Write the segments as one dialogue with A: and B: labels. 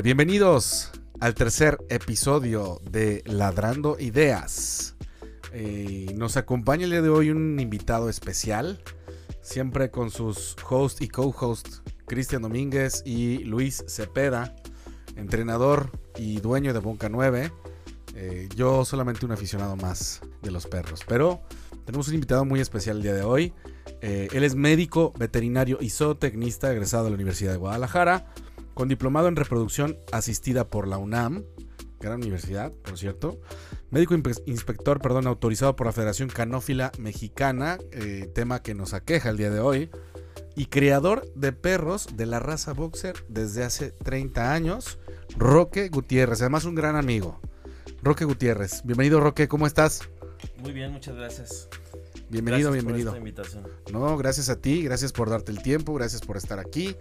A: Bienvenidos al tercer episodio de Ladrando Ideas. Eh, nos acompaña el día de hoy un invitado especial, siempre con sus host y co-host Cristian Domínguez y Luis Cepeda, entrenador y dueño de Bonca 9. Eh, yo solamente un aficionado más de los perros, pero tenemos un invitado muy especial el día de hoy. Eh, él es médico, veterinario y zootecnista egresado de la Universidad de Guadalajara con diplomado en reproducción asistida por la UNAM, gran universidad, por cierto. Médico inspector, perdón, autorizado por la Federación Canófila Mexicana, eh, tema que nos aqueja el día de hoy. Y creador de perros de la raza boxer desde hace 30 años, Roque Gutiérrez, además un gran amigo. Roque Gutiérrez, bienvenido Roque, ¿cómo estás?
B: Muy bien, muchas gracias.
A: Bienvenido,
B: Gracias
A: bienvenido.
B: Por esta invitación.
A: No, gracias a ti, gracias por darte el tiempo, gracias por estar aquí.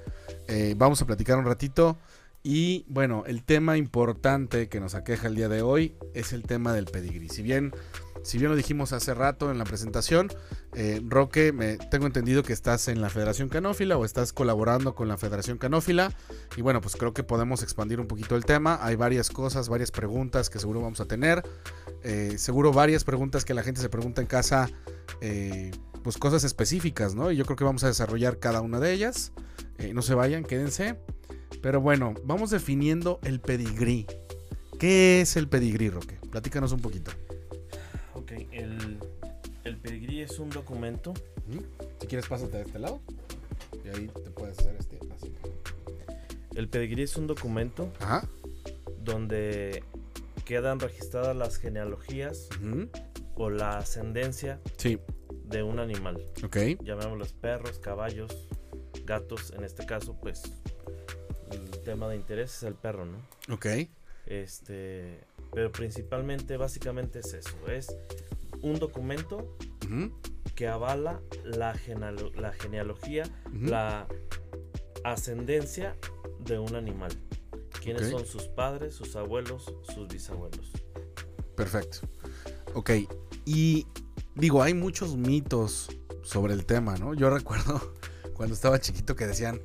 A: Eh, vamos a platicar un ratito. Y bueno, el tema importante que nos aqueja el día de hoy es el tema del pedigrí. Si bien, si bien lo dijimos hace rato en la presentación, eh, Roque, me, tengo entendido que estás en la Federación Canófila o estás colaborando con la Federación Canófila. Y bueno, pues creo que podemos expandir un poquito el tema. Hay varias cosas, varias preguntas que seguro vamos a tener. Eh, seguro varias preguntas que la gente se pregunta en casa. Eh, pues cosas específicas, ¿no? Y yo creo que vamos a desarrollar cada una de ellas. No se vayan, quédense. Pero bueno, vamos definiendo el pedigrí. ¿Qué es el pedigrí, Roque? Platícanos un poquito.
B: Ok, el, el pedigrí es un documento.
A: Si quieres, pásate de este lado. Y ahí te puedes hacer este. Así.
B: El pedigrí es un documento
A: Ajá.
B: donde quedan registradas las genealogías o la ascendencia
A: Sí,
B: de un animal.
A: ok.
B: Llamémoslos perros, caballos, gatos. En este caso, pues el tema de interés es el perro, ¿no?
A: Ok.
B: Este, pero principalmente, básicamente es eso. Es un documento que avala la, genealo- la genealogía, la ascendencia de un animal. ¿Quiénes son sus padres, sus abuelos, sus bisabuelos?
A: Perfecto. Ok. Y digo, hay muchos mitos sobre el tema, ¿no? Yo recuerdo cuando estaba chiquito que decían,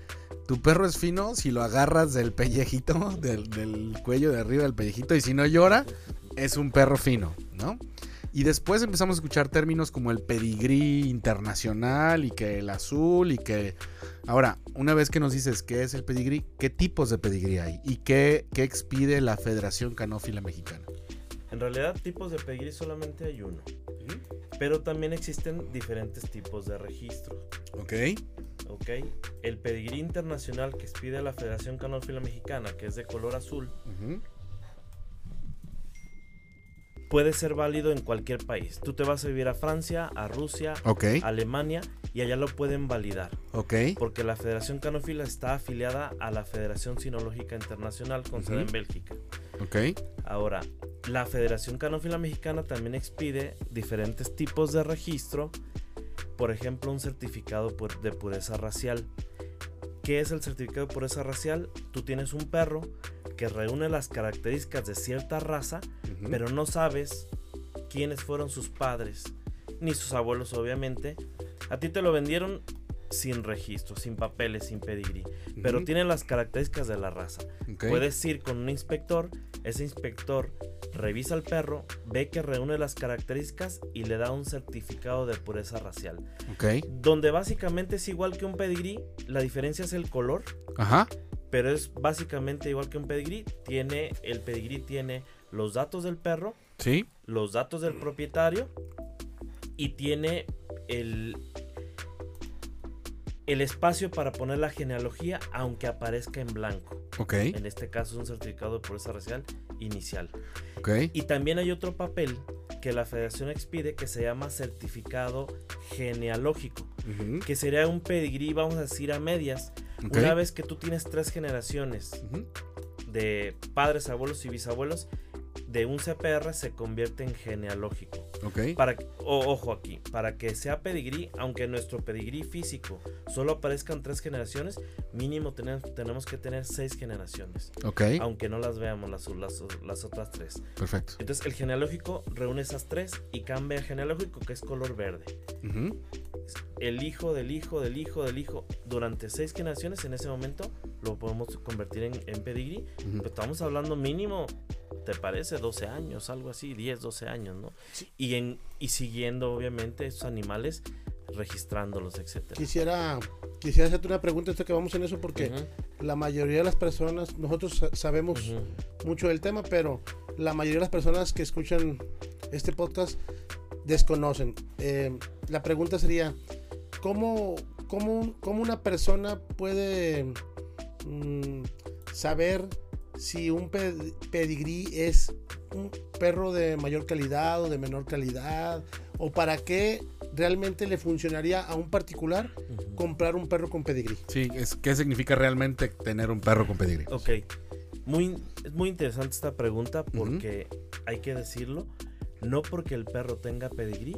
A: tu perro es fino si lo agarras del pellejito, del, del cuello de arriba del pellejito, y si no llora, es un perro fino, ¿no? Y después empezamos a escuchar términos como el pedigrí internacional y que el azul y que... Ahora, una vez que nos dices qué es el pedigrí, ¿qué tipos de pedigrí hay? ¿Y qué, qué expide la Federación Canófila Mexicana?
B: En realidad, tipos de pedigrí solamente hay uno. Pero también existen diferentes tipos de registros.
A: Ok.
B: ¿Ok? El pedigrí internacional que expide la Federación Canófila Mexicana, que es de color azul, puede ser válido en cualquier país. Tú te vas a vivir a Francia, a Rusia, a Alemania y allá lo pueden validar.
A: Ok.
B: Porque la Federación Canófila está afiliada a la Federación Sinológica Internacional con sede en. Bélgica.
A: Ok.
B: Ahora, la Federación Canófila Mexicana también expide diferentes tipos de registro. Por ejemplo, un certificado de pureza racial. ¿Qué es el certificado de pureza racial? Tú tienes un perro que reúne las características de cierta raza, pero no sabes quiénes fueron sus padres, ni sus abuelos obviamente. A ti te lo vendieron sin registro, sin papeles, sin pedigrí, pero tiene las características de la raza. Puedes ir con un inspector, ese inspector revisa al perro, ve que reúne las características y le da un certificado de pureza racial. Donde básicamente es igual que un pedigrí, la diferencia es el color,
A: Ajá.
B: pero es básicamente igual que un pedigrí. Tiene, el pedigrí tiene los datos del perro,
A: Sí.
B: los datos del propietario y tiene el, el espacio para poner la genealogía aunque aparezca en blanco.
A: Ok.
B: En este caso es un certificado de pureza racial inicial.
A: Ok.
B: Y también hay otro papel que la federación expide que se llama certificado genealógico, que sería un pedigrí, vamos a decir, a medias. Una vez que tú tienes tres generaciones de padres, abuelos y bisabuelos, de un CPR se convierte en genealógico.
A: Ok.
B: Para, o- ojo aquí, para que sea pedigrí, aunque nuestro pedigrí físico solo aparezcan tres generaciones, mínimo tenemos, tenemos que tener seis generaciones,
A: Ok.
B: aunque no las veamos las, las, las otras tres.
A: Perfecto.
B: Entonces el genealógico reúne esas tres y cambia el genealógico que es color verde.
A: Ujú.
B: El hijo del hijo del hijo del hijo durante seis generaciones en ese momento lo podemos convertir en, en pedigrí.
A: Ujú.
B: Pero estamos hablando mínimo, ¿te parece? 12 años, algo así, 10, 12 años, ¿no?
C: Sí.
B: Y, en, y siguiendo, obviamente, esos animales, registrándolos, etcétera.
C: Quisiera, quisiera hacerte una pregunta, esto que vamos en eso, porque la mayoría de las personas, nosotros sa- sabemos mucho del tema, pero la mayoría de las personas que escuchan este podcast desconocen. Eh, la pregunta sería, ¿cómo, cómo, cómo una persona puede mm, saber si un pe- pedigrí es un perro de mayor calidad o de menor calidad? ¿O para qué realmente le funcionaría a un particular comprar un perro con pedigrí?
A: Sí, es, ¿qué significa realmente tener un perro con pedigrí?
B: Ok, muy, es muy interesante esta pregunta porque hay que decirlo, no porque el perro tenga pedigrí.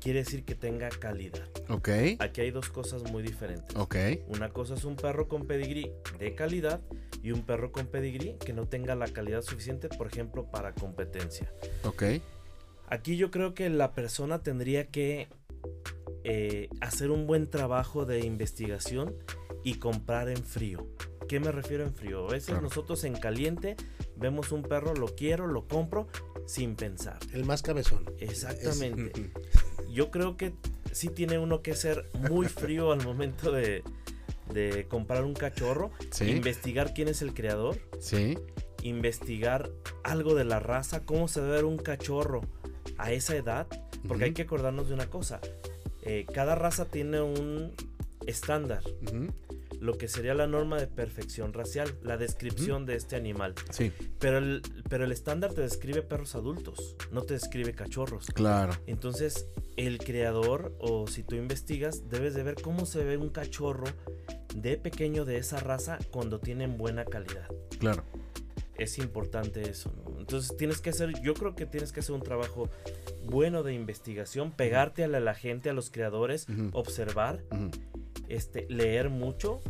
B: Quiere decir que tenga calidad.
A: Ok,
B: Aquí hay dos cosas muy diferentes.
A: ok,
B: Una cosa es un perro con pedigrí de calidad y un perro con pedigrí que no tenga la calidad suficiente, por ejemplo, para competencia.
A: ok.
B: Aquí yo creo que la persona tendría que eh, hacer un buen trabajo de investigación y comprar en frío. ¿Qué me refiero en frío? A veces
A: Claro.
B: nosotros en caliente vemos un perro, lo quiero, lo compro sin pensar.
C: El más cabezón.
B: Exactamente. Yo creo que sí tiene uno que ser muy frío al momento de, de comprar un cachorro,
A: Sí,
B: investigar quién es el creador,
A: sí,
B: investigar algo de la raza, cómo se debe ver un cachorro a esa edad, porque hay que acordarnos de una cosa, eh, cada raza tiene un estándar, lo que sería la norma de perfección racial, la descripción de este animal,
A: sí,
B: pero el, pero el estándar te describe perros adultos, no te describe cachorros.
A: claro.
B: Entonces, el creador, o si tú investigas, debes de ver cómo se ve un cachorro de pequeño de esa raza cuando tienen buena calidad.
A: Claro.
B: Es importante eso, ¿no? Entonces tienes que hacer, yo creo que tienes que hacer un trabajo bueno de investigación, pegarte a la, la gente, a los creadores, observar, este, leer mucho,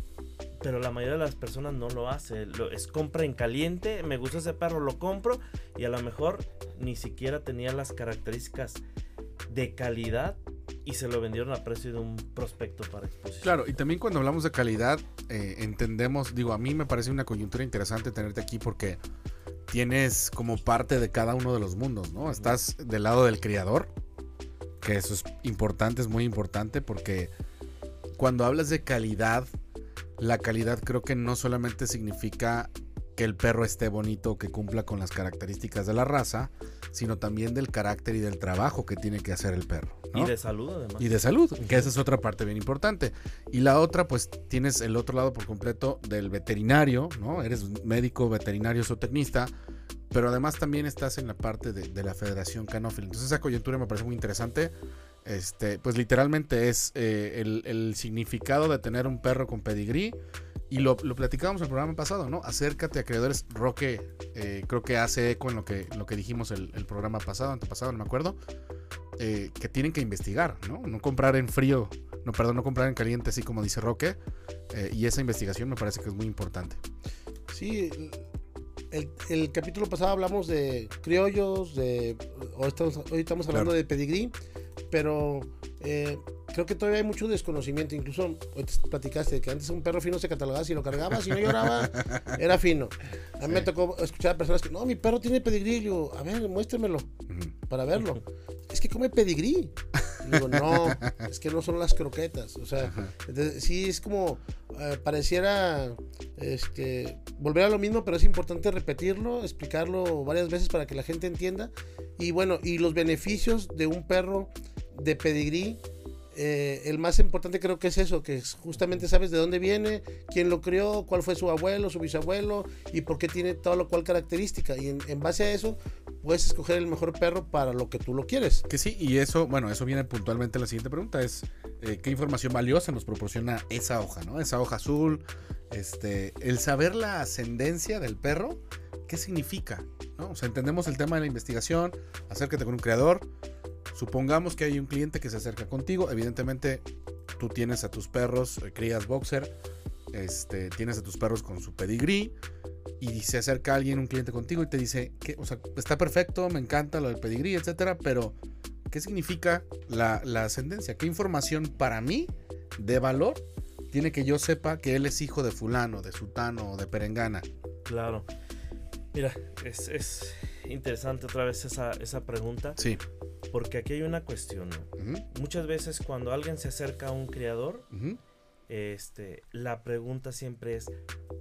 B: pero la mayoría de las personas no lo hace. Lo, es compra en caliente, me gusta ese perro, lo compro y a lo mejor ni siquiera tenía las características de calidad y se lo vendieron a precio de un prospecto para exposición.
A: Claro, y también cuando hablamos de calidad, eh, entendemos, digo, a mí me parece una coyuntura interesante tenerte aquí porque tienes como parte de cada uno de los mundos, ¿no? Estás del lado del criador, que eso es importante, es muy importante porque cuando hablas de calidad, la calidad creo que no solamente significa que el perro esté bonito, que cumpla con las características de la raza, sino también del carácter y del trabajo que tiene que hacer el perro. ¿no?
B: Y de salud además.
A: y de salud, que esa es otra parte bien importante. Y la otra, pues tienes el otro lado por completo del veterinario, ¿no? Eres médico, veterinario, zootecnista, pero además también estás en la parte de, de la Federación Canófila. Entonces esa coyuntura me parece muy interesante. Este, pues literalmente es eh, el, el significado de tener un perro con pedigrí. Y lo, lo platicábamos en el programa pasado, ¿no? Acércate a creadores. Roque, eh, creo que hace eco en lo que, lo que dijimos el, el programa pasado, antepasado, no me acuerdo eh, que tienen que investigar, ¿no? No comprar en frío, no, perdón, no comprar en caliente, así como dice Roque. y esa investigación me parece que es muy importante.
C: Sí, el, el capítulo pasado hablamos de criollos, de hoy estamos, hoy estamos hablando
A: Claro.
C: de pedigrí, pero eh, creo que todavía hay mucho desconocimiento. Incluso te platicaste que antes un perro fino se catalogaba si lo cargabas y no lloraba, era fino. A mí me
A: Sí.
C: tocó escuchar a personas que, no, mi perro tiene pedigrí. Y yo, a ver, muéstremelo
A: Ujú.
C: para verlo. Es que come pedigrí. Y digo, no, es que no son las croquetas. O sea, entonces, sí, es como eh, pareciera este, volver a lo mismo, pero es importante repetirlo, explicarlo varias veces para que la gente entienda. Y bueno, y los beneficios de un perro de pedigrí, eh, el más importante creo que es eso, que es justamente sabes de dónde viene, quién lo crió, cuál fue su abuelo, su bisabuelo y por qué tiene toda lo cual característica. Y en, en base a eso, puedes escoger el mejor perro para lo que tú lo quieres.
A: Que sí, y eso, bueno, eso viene puntualmente a la siguiente pregunta, es eh, qué información valiosa nos proporciona esa hoja, ¿no? Esa hoja azul, este, el saber la ascendencia del perro, ¿qué significa? ¿no? O sea, entendemos el tema de la investigación, acércate con un creador, supongamos que hay un cliente que se acerca contigo, evidentemente tú tienes a tus perros, eh, crías boxer, este, tienes a tus perros con su pedigrí, y se acerca alguien, un cliente contigo y te dice, que, o sea, está perfecto, me encanta lo del pedigrí, etcétera, pero ¿qué significa la, la ascendencia? ¿Qué información para mí de valor tiene que yo sepa que él es hijo de fulano, de sutano o de perengana?
B: Claro. Mira, es, es interesante otra vez esa, esa pregunta.
A: Sí.
B: Porque aquí hay una cuestión. Muchas veces cuando alguien se acerca a un creador,
A: ujú.
B: este, la pregunta siempre es,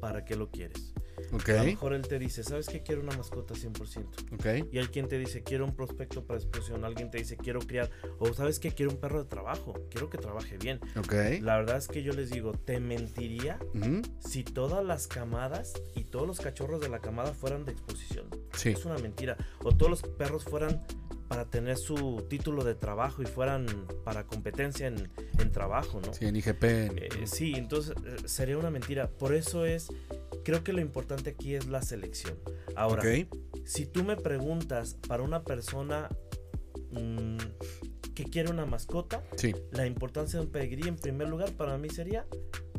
B: ¿para qué lo quieres? A lo mejor él te dice, ¿sabes que quiero una mascota 100%?
A: ok.
B: Y hay quien te dice, quiero un prospecto para exposición. Alguien te dice, quiero criar. O sabes que quiero un perro de trabajo. Quiero que trabaje bien.
A: Ok.
B: La verdad es que yo les digo, te mentiría si todas las camadas y todos los cachorros de la camada fueran de exposición.
A: Sí.
B: Es una mentira. O todos los perros fueran para tener su título de trabajo y fueran para competencia en, en trabajo, ¿no?
A: Sí, en IGP.
B: Eh, sí, entonces eh, sería una mentira. Por eso es, creo que lo importante aquí es la selección. Ahora, si tú me preguntas para una persona mm, que quiere una mascota,
A: Sí.
B: la importancia de un pedigrí en primer lugar para mí sería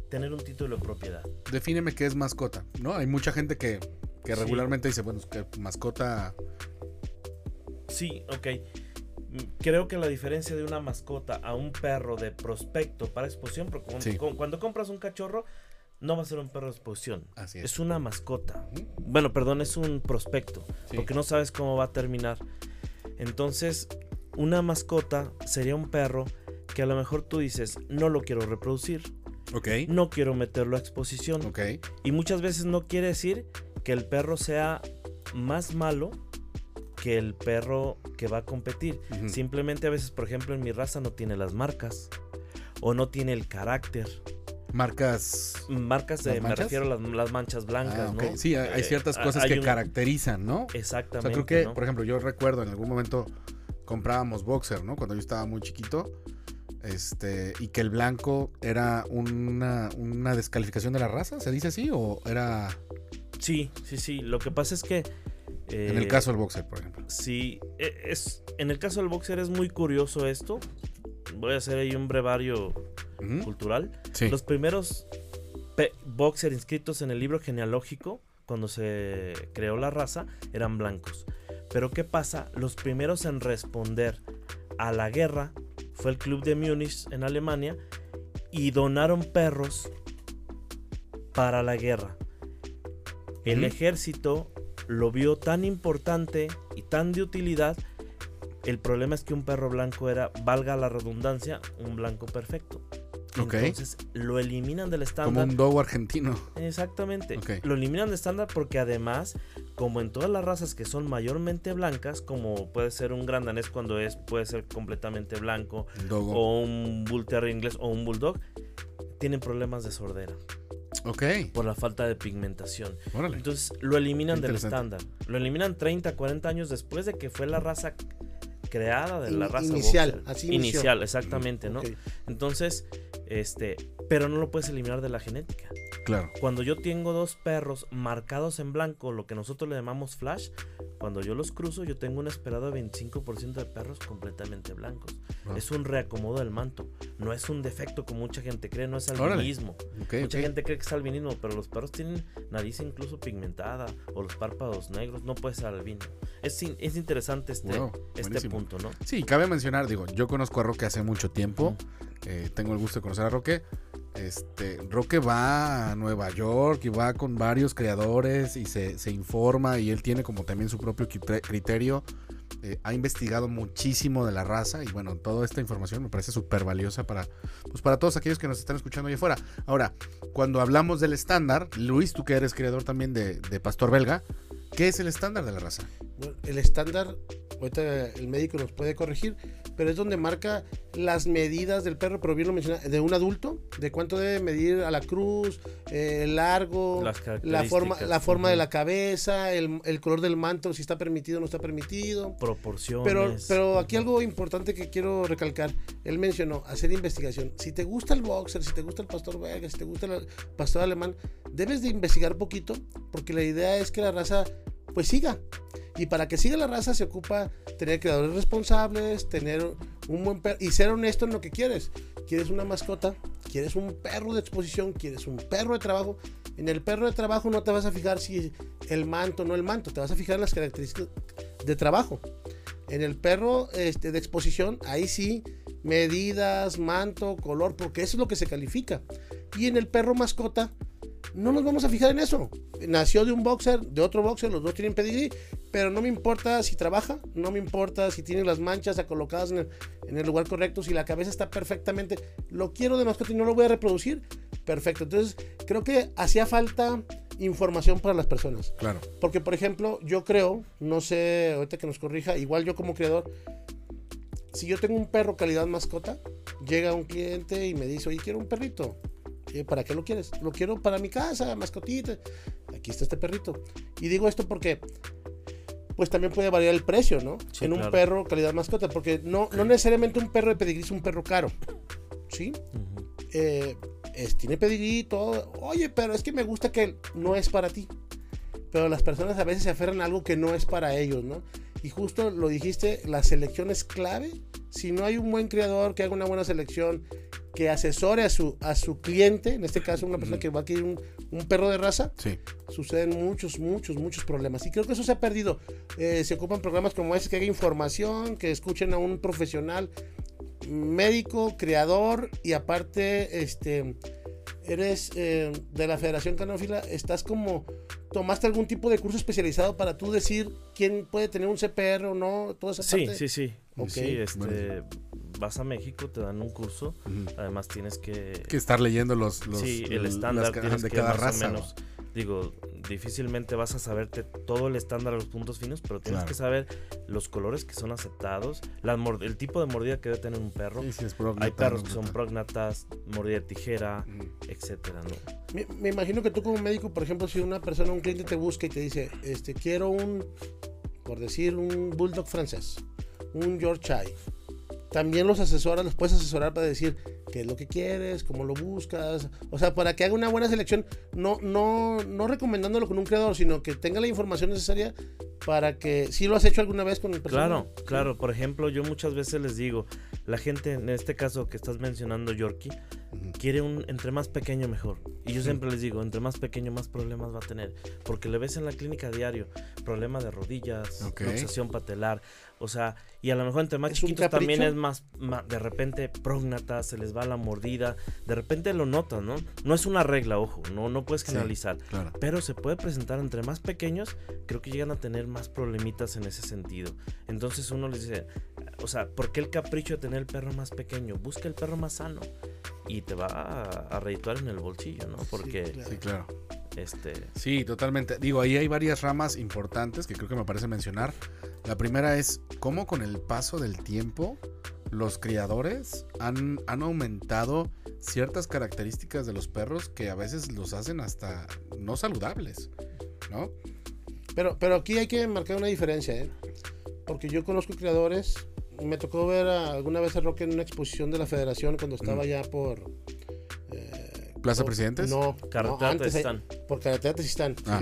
B: tener un título de propiedad.
A: Defíneme qué es mascota, ¿no? Hay mucha gente que, que
B: Sí.
A: regularmente dice, bueno, es que mascota.
B: Sí, ok. Creo que la diferencia de una mascota a un perro de prospecto para exposición, porque cuando,
A: Sí.
B: cu- cuando compras un cachorro, no va a ser un perro de exposición.
A: Así es.
B: Es una mascota. Bueno, perdón, es un prospecto,
A: Sí.
B: porque no sabes cómo va a terminar. Entonces, una mascota sería un perro que a lo mejor tú dices, no lo quiero reproducir,
A: Ok.
B: no quiero meterlo a exposición.
A: Ok.
B: Y muchas veces no quiere decir que el perro sea más malo que el perro que va a competir. Simplemente a veces, por ejemplo, en mi raza no tiene las marcas o no tiene el carácter.
A: Marcas.
B: Marcas,
A: ¿Las
B: de- me refiero a las, las manchas blancas,
A: Ah.
B: ¿no?
A: Sí, hay,
B: Eh,
A: ciertas cosas
B: hay
A: que
B: un-
A: caracterizan, ¿no? O
B: Exactamente.
A: sea, creo que,
B: ¿no?
A: por ejemplo, yo recuerdo en algún momento comprábamos boxer, ¿no? Cuando yo estaba muy chiquito. Este, y que el blanco era una, una descalificación de la raza, ¿se dice así? ¿O era
B: Sí, sí, sí. Lo que pasa es que.
A: En el
B: eh,
A: caso del boxer, por ejemplo?
B: Sí, e- es, en el caso del boxer es muy curioso esto. Voy a hacer ahí un brevario cultural.
A: Sí.
B: Los primeros boxer inscritos en el libro genealógico, cuando se creó la raza, eran blancos. Pero ¿qué pasa? Los primeros en responder a la guerra fue el Club de Múnich en Alemania y donaron perros para la guerra. El ejército lo vio tan importante y tan de utilidad. El problema es que un perro blanco era, valga la redundancia, un blanco perfecto.
A: Ok.
B: Entonces lo eliminan del
A: Como
B: estándar.
A: un dogo argentino.
B: Exactamente. Lo eliminan de estándar porque además, como en todas las razas que son mayormente blancas, como puede ser un gran danés cuando es, puede ser completamente blanco,
A: dogo.
B: o un bull terrier inglés o un bulldog, tienen problemas de sordera
A: Ok.
B: por la falta de pigmentación.
A: Órale.
B: Entonces lo eliminan del estándar. Lo eliminan 30, 40 años después de que fue la raza creada de la raza
C: inicial,
B: boxer.
C: así inició.
B: inicial, exactamente, ¿no?
C: Ok.
B: Entonces, este, pero no lo puedes eliminar de la genética.
A: Claro.
B: Cuando yo tengo dos perros marcados en blanco, lo que nosotros le llamamos flash, cuando yo los cruzo, yo tengo un esperado de 25% de perros completamente blancos.
A: Wow.
B: Es un reacomodo del manto, no es un defecto como mucha gente cree, no es albinismo. Mucha gente cree que es albinismo, pero los perros tienen nariz incluso pigmentada o los párpados negros, no puede ser albino. Es, es interesante este,
A: Wow,
B: este punto, ¿no?
A: Sí, cabe mencionar, digo, yo conozco a Roque hace mucho tiempo. eh, tengo el gusto de conocer a Roque. Este, Roque va a Nueva York y va con varios creadores y se, se informa y él tiene como también su propio crite- criterio. eh, ha investigado muchísimo de la raza y bueno, toda esta información me parece súper valiosa para, pues para todos aquellos que nos están escuchando allá afuera. Ahora, cuando hablamos del estándar, Luis, tú que eres creador también de, de Pastor Belga, ¿qué es el estándar de la raza?
C: Bueno, el estándar, ahorita el médico nos puede corregir, pero es donde marca las medidas del perro, pero bien lo menciona, de un adulto, de cuánto debe medir a la cruz, eh, el largo,
B: Las
C: la forma, la forma de la cabeza, el, el color del manto, si está permitido o no está permitido.
B: proporciones.
C: Pero, pero aquí algo importante que quiero recalcar, él mencionó hacer investigación. Si te gusta el boxer, si te gusta el pastor belga, si te gusta el pastor alemán, debes de investigar poquito, porque la idea es que la raza pues siga. Y para que siga la raza se ocupa tener creadores responsables, tener un buen perro y ser honesto en lo que quieres. ¿Quieres una mascota? ¿Quieres un perro de exposición? ¿Quieres un perro de trabajo? En el perro de trabajo no te vas a fijar si el manto o no el manto, te vas a fijar en las características de trabajo. En el perro este, de exposición, ahí sí, medidas, manto, color, porque eso es lo que se califica. Y en el perro mascota, no nos vamos a fijar en eso. Nació de un boxer, de otro boxer, los dos tienen pedigrí, pero no me importa si trabaja, no me importa si tiene las manchas colocadas en el, en el lugar correcto, si la cabeza está perfectamente. Lo quiero de mascota y no lo voy a reproducir. Perfecto. Entonces, creo que hacía falta información para las personas.
A: Claro.
C: Porque, por ejemplo, yo creo, no sé, ahorita que nos corrija, igual yo como creador, si yo tengo un perro calidad mascota, llega un cliente y me dice, oye, quiero un perrito. ¿Para qué lo quieres? Lo quiero para mi casa, mascotita. Aquí está este perrito. Y digo esto porque, pues también puede variar el precio, ¿no?
B: Sí,
C: en un
B: claro.
C: perro calidad mascota, porque no, no necesariamente un perro de pedigrí es un perro caro. ¿Sí? Eh, es- tiene pedigrí y todo. Oye, pero es que me gusta que no es para ti. Pero las personas a veces se aferran a algo que no es para ellos, ¿no? Y justo lo dijiste, la selección es clave. Si no hay un buen creador que haga una buena selección, que asesore a su, a su cliente, en este caso una persona que va a adquirir un, un perro de raza,
A: Sí.
C: suceden muchos, muchos, muchos problemas. Y creo que eso se ha perdido. Eh, se ocupan programas como ese que haga información, que escuchen a un profesional médico, creador y aparte, este, eres eh, de la Federación Canófila, estás como, tomaste algún tipo de curso especializado para tú decir quién puede tener un CPR o no, toda esa
B: Sí,
C: parte.
B: sí, sí.
C: Ok,
B: Sí, este. Vas a México, te dan un curso.
A: Ujú.
B: Además tienes que...
A: Que estar leyendo los, los
B: sí, el
A: las
B: estándar tienes
A: de
B: que
A: cada
B: más o
A: raza.
B: menos, digo, difícilmente vas a saberte todo el estándar de los puntos finos, pero tienes
A: Claro.
B: que saber los colores que son aceptados, las el tipo de mordida que debe tener un perro.
A: Sí, sí, es
B: Hay perros
A: ¿no?
B: que son prógnatas, mordida de tijera,
A: Ujú.
B: etcétera, ¿no?
C: Me, me imagino que tú como médico, por ejemplo, si una persona, un cliente te busca y te dice, este, quiero un, por decir, un bulldog francés, un Yorkshire. También los asesoras, los puedes asesorar para decir qué es lo que quieres, cómo lo buscas, o sea, para que haga una buena selección, no, no, no recomendándolo con un creador, sino que tenga la información necesaria para que, si lo has hecho alguna vez con el persona.
B: Claro, claro. Por ejemplo, yo muchas veces les digo, la gente, en este caso que estás mencionando, Yorkie, quiere un entre más pequeño mejor. Y yo siempre les digo, entre más pequeño más problemas va a tener. Porque le ves en la clínica diario problema de rodillas,
A: Ok.
B: luxación patelar. O sea, y a lo mejor entre más
C: ¿Es un
B: chiquitos también es más, de repente prógnata, se les va la mordida. De repente lo notas, ¿no? No es una regla, ojo, no, no puedes
A: Sí.
B: generalizar.
A: Claro.
B: Pero se puede presentar entre más pequeños, creo que llegan a tener más problemitas en ese sentido. Entonces uno les dice, o sea, ¿por qué el capricho de tener el perro más pequeño? Busca el perro más sano y te va a, a redituar en el bolsillo, ¿no? Porque,
C: claro.
A: Sí, claro.
B: Este,
A: Sí, totalmente. Digo, ahí hay varias ramas importantes que creo que me parece mencionar. La primera es cómo con el paso del tiempo los criadores han, han aumentado ciertas características de los perros que a veces los hacen hasta no saludables, ¿no?
C: Pero, pero aquí hay que marcar una diferencia, ¿eh? Porque yo conozco creadores. Me tocó ver a- alguna vez a Roque en una exposición de la federación cuando estaba
A: Mm.
C: ya por.
A: ¿Plaza
C: por-
A: Presidentes?
C: No,
B: carretera
C: no antes, eh,
B: están.
C: por carretera están.
A: Ah.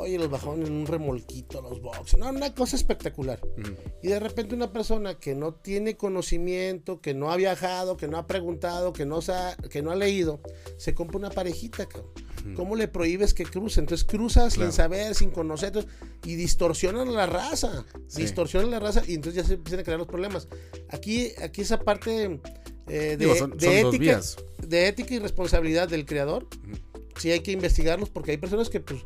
C: Oye, los bajaron en un remolquito los boxes. No, una cosa espectacular.
A: Ujú.
C: Y de repente una persona que no tiene conocimiento, que no ha viajado, que no ha preguntado, que no, sa- que no ha leído, se compra una parejita, cabrón. ¿Cómo le prohíbes que cruce? Entonces cruza sin saber, sin conocer, y distorsionan la raza.
A: Sí.
C: Distorsionan la raza y entonces ya se empiezan a crear los problemas. Aquí, aquí esa parte eh, de,
A: Digo, son, son
C: ética, de ética y responsabilidad del creador,
A: Ujú.
C: sí hay que investigarlos porque hay personas que pues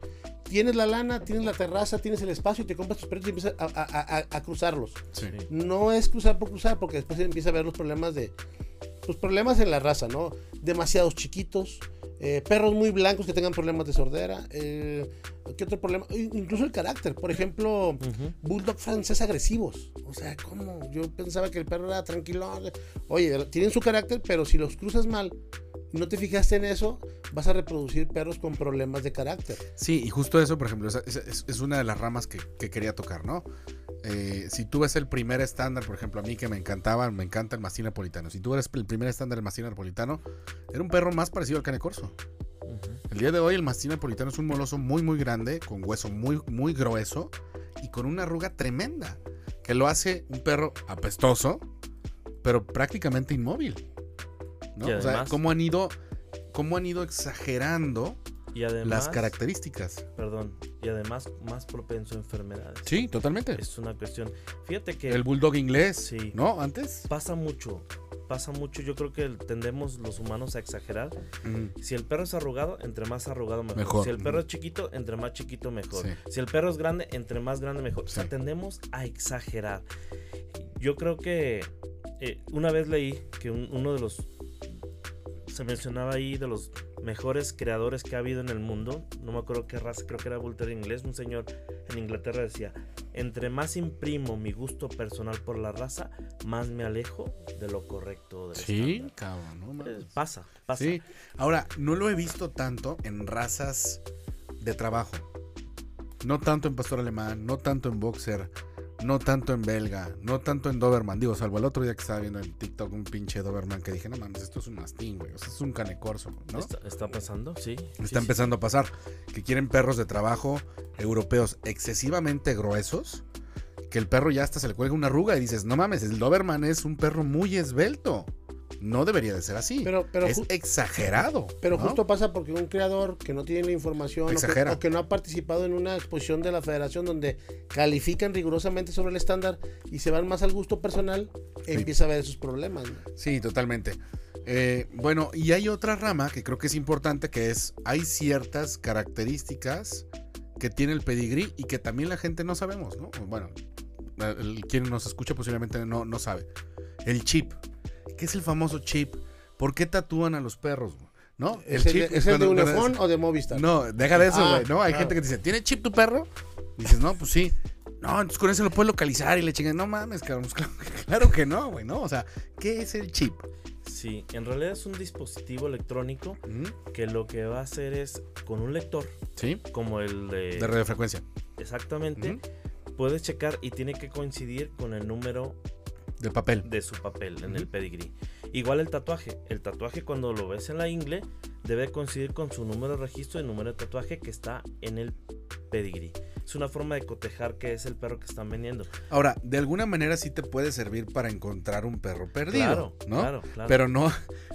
C: tienes la lana, tienes la terraza, tienes el espacio y te compras tus perros y empiezas a, a- a- a cruzarlos.
A: Sí.
C: No es cruzar por cruzar porque después se empieza a ver los problemas de... Pues problemas en la raza, ¿no? Demasiados chiquitos, eh, perros muy blancos que tengan problemas de sordera. Eh, ¿Qué otro problema? In- Incluso el carácter. Por ejemplo, bulldog francés agresivos. O sea, ¿cómo? Yo pensaba que el perro era tranquilo. Oye, tienen su carácter, pero si los cruzas mal no te fijaste en eso, vas a reproducir perros con problemas de carácter.
A: Sí, y justo eso, por ejemplo, es, es una de las ramas que, que quería tocar, ¿no? Eh, si tú ves el primer estándar, por ejemplo, a mí que me encantaba, me encanta el mastín napolitano. Si tú eres el primer estándar del mastín napolitano, era un perro más parecido al cane corso. El día de hoy el mastín napolitano es un moloso muy muy grande, con hueso muy muy grueso y con una arruga tremenda, que lo hace un perro apestoso, pero prácticamente inmóvil. ¿No? O sea, cómo han ido cómo han ido exagerando
B: Y además,
A: las características.
B: perdón, y además más propenso a enfermedades.
A: Sí, totalmente.
B: Es una cuestión. Fíjate que
A: El bulldog inglés,
B: Sí.
A: ¿no? Antes.
B: pasa mucho, pasa mucho, yo creo que tendemos los humanos a exagerar. Si el perro es arrugado, entre más arrugado mejor.
A: Mejor,
B: Si el perro es chiquito, entre más chiquito mejor.
A: Sí.
B: Si el perro es grande, entre más grande mejor. O sea, tendemos a exagerar. Yo creo que eh, una vez leí que un- uno de los se mencionaba ahí de los mejores creadores que ha habido en el mundo. No me acuerdo qué raza, creo que era Terrier inglés. Un señor en Inglaterra decía: Entre más imprimo mi gusto personal por la raza, más me alejo de lo correcto. Del
A: Sí,
B: estándar".
A: cabrón, no.
B: Eh, Pasa, pasa.
A: Sí. Ahora, no lo he visto tanto en razas de trabajo. No tanto en pastor alemán, no tanto en boxer, no tanto en belga, no tanto en Doberman. Digo, salvo el otro día que estaba viendo en TikTok un pinche Doberman que dije, no mames, esto es un mastín, güey. O sea, es un canecorso, ¿no?
B: Está, está pasando, sí.
A: Está
B: sí.
A: empezando a pasar. Que quieren perros de trabajo europeos excesivamente gruesos. Que el perro ya hasta se le cuelga una arruga y dices, no mames, el Doberman es un perro muy esbelto. No debería de ser así.
C: Pero, pero,
A: es exagerado.
C: pero
A: ¿no?
C: justo pasa porque un creador que no tiene la información o que,
A: Exagera.
C: o que no ha participado en una exposición de la federación donde califican rigurosamente sobre el estándar y se van más al gusto personal, empieza a ver esos problemas. ¿no?
A: Sí, totalmente. Eh, bueno, y hay otra rama que creo que es importante, que es, hay ciertas características que tiene el pedigrí y que también la gente no sabemos, ¿no? Bueno, el- quien nos escucha posiblemente no, no sabe. El chip. ¿Qué es el famoso chip? ¿Por qué tatúan a los perros? ¿No?
C: ¿Es el, de- ¿es el de Unifón o de Movistar?
A: No, deja de eso,
C: Ah,
A: güey. no, hay
C: claro.
A: gente que dice, ¿tiene chip tu perro? Y dices, no, pues sí. No, entonces con eso lo puedes localizar y le chingan. No mames, cabrón. pues Claro, claro que no, güey, ¿no? O sea, ¿qué es el chip?
B: Sí, en realidad es un dispositivo electrónico que lo que va a hacer es con un lector,
A: Sí,
B: como el de...
A: de radiofrecuencia.
B: Exactamente. Puedes checar y tiene que coincidir con el número
A: De papel.
B: de su papel en el pedigrí. Igual el tatuaje. El tatuaje cuando lo ves en la ingle debe coincidir con su número de registro y número de tatuaje que está en el pedigrí. Es una forma de cotejar que es el perro que están vendiendo.
A: Ahora, de alguna manera sí te puede servir para encontrar un perro perdido,
B: Claro,
A: ¿no?
B: claro, claro.
A: Pero no,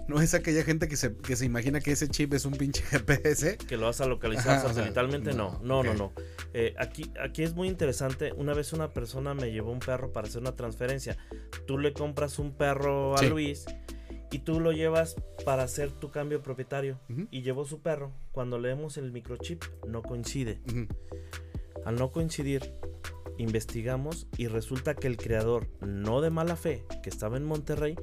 A: no es aquella gente que se, que se imagina que ese chip es un pinche GPS.
B: que lo vas a localizar
A: Ajá, o sea,
B: satelitalmente, no,
A: no,
B: no, no. Eh, aquí, aquí es muy interesante. Una vez una persona me llevó un perro para hacer una transferencia. Tú le compras un perro a
A: Sí.
B: Luis y tú lo llevas para hacer tu cambio propietario. Y llevó su perro. Cuando leemos el microchip, no coincide.
A: ujú.
B: Al no coincidir, investigamos y resulta que el creador, no de mala fe, que estaba en Monterrey,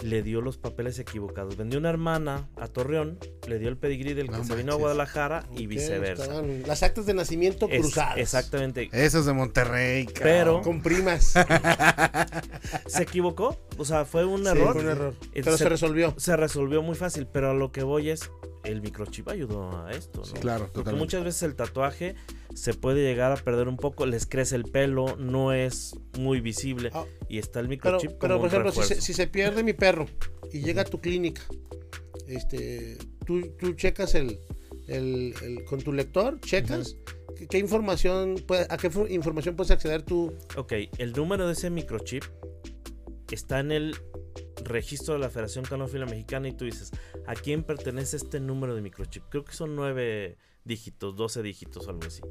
B: le dio los papeles equivocados. Vendió una hermana a Torreón, le dio el pedigrí del que se vino a. Guadalajara y viceversa.
C: estaban Las actas de nacimiento
B: Es-
C: cruzadas.
B: exactamente.
A: Eso es de Monterrey, cabrón.
B: Pero-
C: Con primas.
B: ¿Se equivocó? O sea, fue un
C: Sí,
B: error.
C: fue un error.
B: Eh,
C: Pero
B: se-
C: se resolvió.
B: Se resolvió muy fácil, pero a lo que voy es, el microchip ayudó a esto, ¿no?
C: Sí,
A: Claro,
B: Porque
A: totalmente.
B: muchas veces el tatuaje se puede llegar a perder un poco, les crece el pelo, no es muy visible
C: Ah,
B: y está el
C: Pero,
B: microchip
C: pero
B: como
C: por
B: un
C: ejemplo, si se,
B: refuerzo.
C: si se pierde mi perro y llega a tu clínica, este, tú, tú checas el, el- el- con tu lector, checas qué, qué información, puede- a qué información puedes acceder tú.
B: Ok, el número de ese microchip está en el registro de la Federación Canófila Mexicana y tú dices, ¿a quién pertenece este número de microchip? Creo que son nueve dígitos, 12 dígitos o algo así.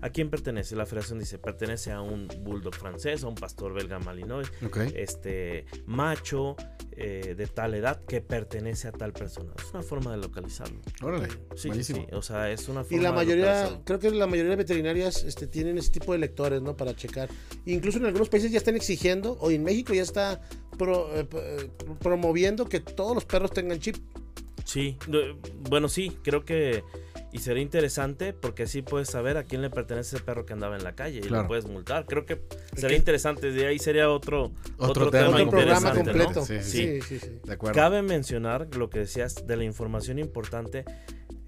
B: ¿A quién pertenece? La federación dice, pertenece a un bulldog francés, a un pastor belga malinois, este macho eh, de tal edad que pertenece a tal persona. Es una forma de localizarlo.
A: Órale,
B: Sí, sí,
A: buenísimo.
B: sí. O sea, es una
C: Y
B: forma
C: la
B: de
C: mayoría, creo que la mayoría de veterinarias este, tienen ese tipo de lectores, ¿no? Para checar. Incluso en algunos países ya están exigiendo, o en México ya está pro- eh, eh, promoviendo que todos los perros tengan chip.
B: Sí, bueno, sí, creo que y sería interesante porque así puedes saber a quién le pertenece ese perro que andaba en la calle y
A: Claro.
B: lo puedes multar. Creo que sería interesante, de ahí sería otro,
A: Otro
B: otro,
A: tema
B: tema,
C: Otro programa completo.
A: Sí,
C: Sí, sí, sí.
A: De acuerdo.
B: Cabe mencionar lo que decías de la información importante.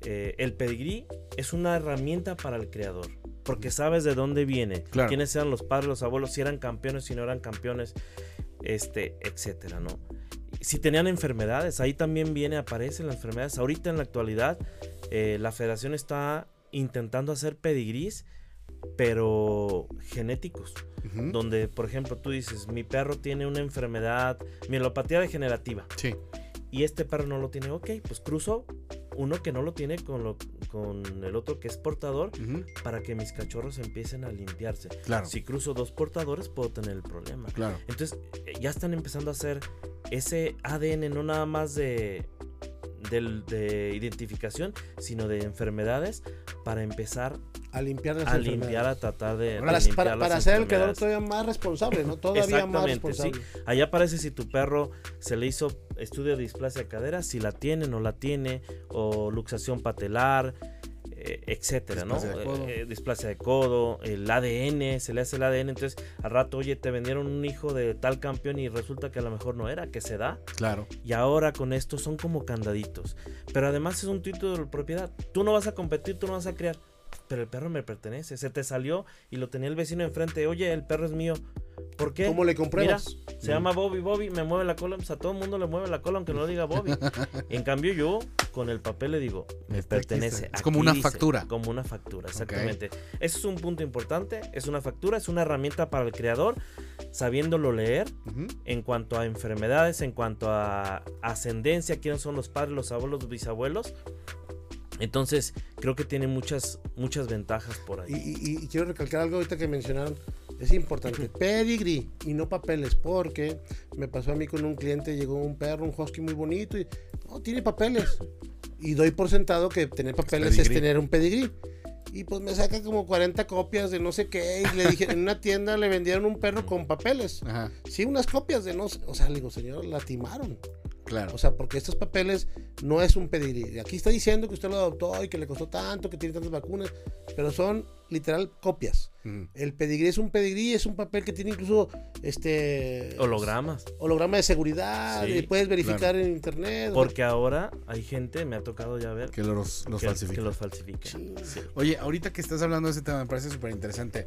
B: eh, el pedigrí es una herramienta para el creador. Porque sabes de dónde viene,
A: Claro.
B: quiénes eran los padres, los abuelos, si eran campeones, si no eran campeones, este, etcétera, ¿no? Si tenían enfermedades, ahí también viene, aparecen las enfermedades. Ahorita en la actualidad, eh, la federación está intentando hacer pedigrís, pero genéticos donde por ejemplo tú dices mi perro tiene una enfermedad mielopatía degenerativa
A: Sí.
B: y este perro no lo tiene ok pues cruzo uno que no lo tiene con lo con el otro que es portador para que mis cachorros empiecen a limpiarse
A: Claro.
B: si cruzo dos portadores puedo tener el problema
A: Claro.
B: entonces eh, ya están empezando a hacer ese ADN no nada más de, del- de identificación, sino de enfermedades para empezar
C: A limpiar las
B: a limpiar, a tratar de, de
C: Para,
B: limpiar
C: para, para hacer el creador todavía más responsable, ¿no? Todavía más
B: Exactamente, sí.
C: responsable.
B: Ahí aparece si tu perro se le hizo estudio de displasia de cadera, si la tiene, no la tiene, o luxación patelar, eh, etcétera, ¿no?
A: Displasia de codo.
B: Eh, eh, displasia de codo, el ADN, se le hace el ADN, entonces al rato, oye, te vendieron un hijo de tal campeón y resulta que a lo mejor no era, que se da.
A: Claro.
B: Y ahora con esto son como candaditos. Pero además es un título de propiedad. Tú no vas a competir, tú no vas a crear. Pero el perro me pertenece. Se te salió y lo tenía el vecino enfrente. Oye, el perro es mío. ¿Por qué?
C: ¿Cómo le compruebas?
B: Se llama Bobby, Bobby, me mueve la cola. Pues a todo el mundo le mueve la cola, aunque no lo diga Bobby. en cambio, yo con el papel le digo, me
A: Está aquí,
B: pertenece.
A: está. Es como
B: Aquí
A: una
B: dice,
A: factura.
B: Como una factura, exactamente. Ese es un punto importante. Es una factura, es una herramienta para el creador, sabiéndolo leer
A: Ujú.
B: en cuanto a enfermedades, en cuanto a ascendencia, quiénes son los padres, los abuelos, los bisabuelos. Entonces, creo que tiene muchas, muchas ventajas por ahí.
C: Y, y- y quiero recalcar algo ahorita que mencionaron. Es importante, pedigree y no papeles, porque me pasó a mí con un cliente, llegó un perro, un husky muy bonito y no tiene papeles. Y doy por sentado que tener papeles es,
A: pedigrí.
C: tener un pedigrí. Y pues me saca como 40 copias de no sé qué. Y le dije, en una tienda le vendieron un perro con papeles.
A: Ajá.
C: Sí, unas copias de no sé. O sea, le digo, señor, la timaron.
A: Claro.
C: O sea, porque estos papeles no es un pedigrí. Aquí está diciendo que usted lo adoptó y que le costó tanto, que tiene tantas vacunas, pero son literal copias.
A: Ujú.
C: El pedigrí es un pedigrí, es un papel que tiene incluso este
B: Hologramas.
C: holograma de seguridad,
B: Sí,
C: y puedes verificar en internet. o
B: Porque ahora hay gente, me ha tocado ya ver,
A: Que los, los
B: que,
A: falsifican.
B: que los falsifica.
C: Sí.
B: Sí.
A: Oye, ahorita que estás hablando de ese tema, me parece súper interesante.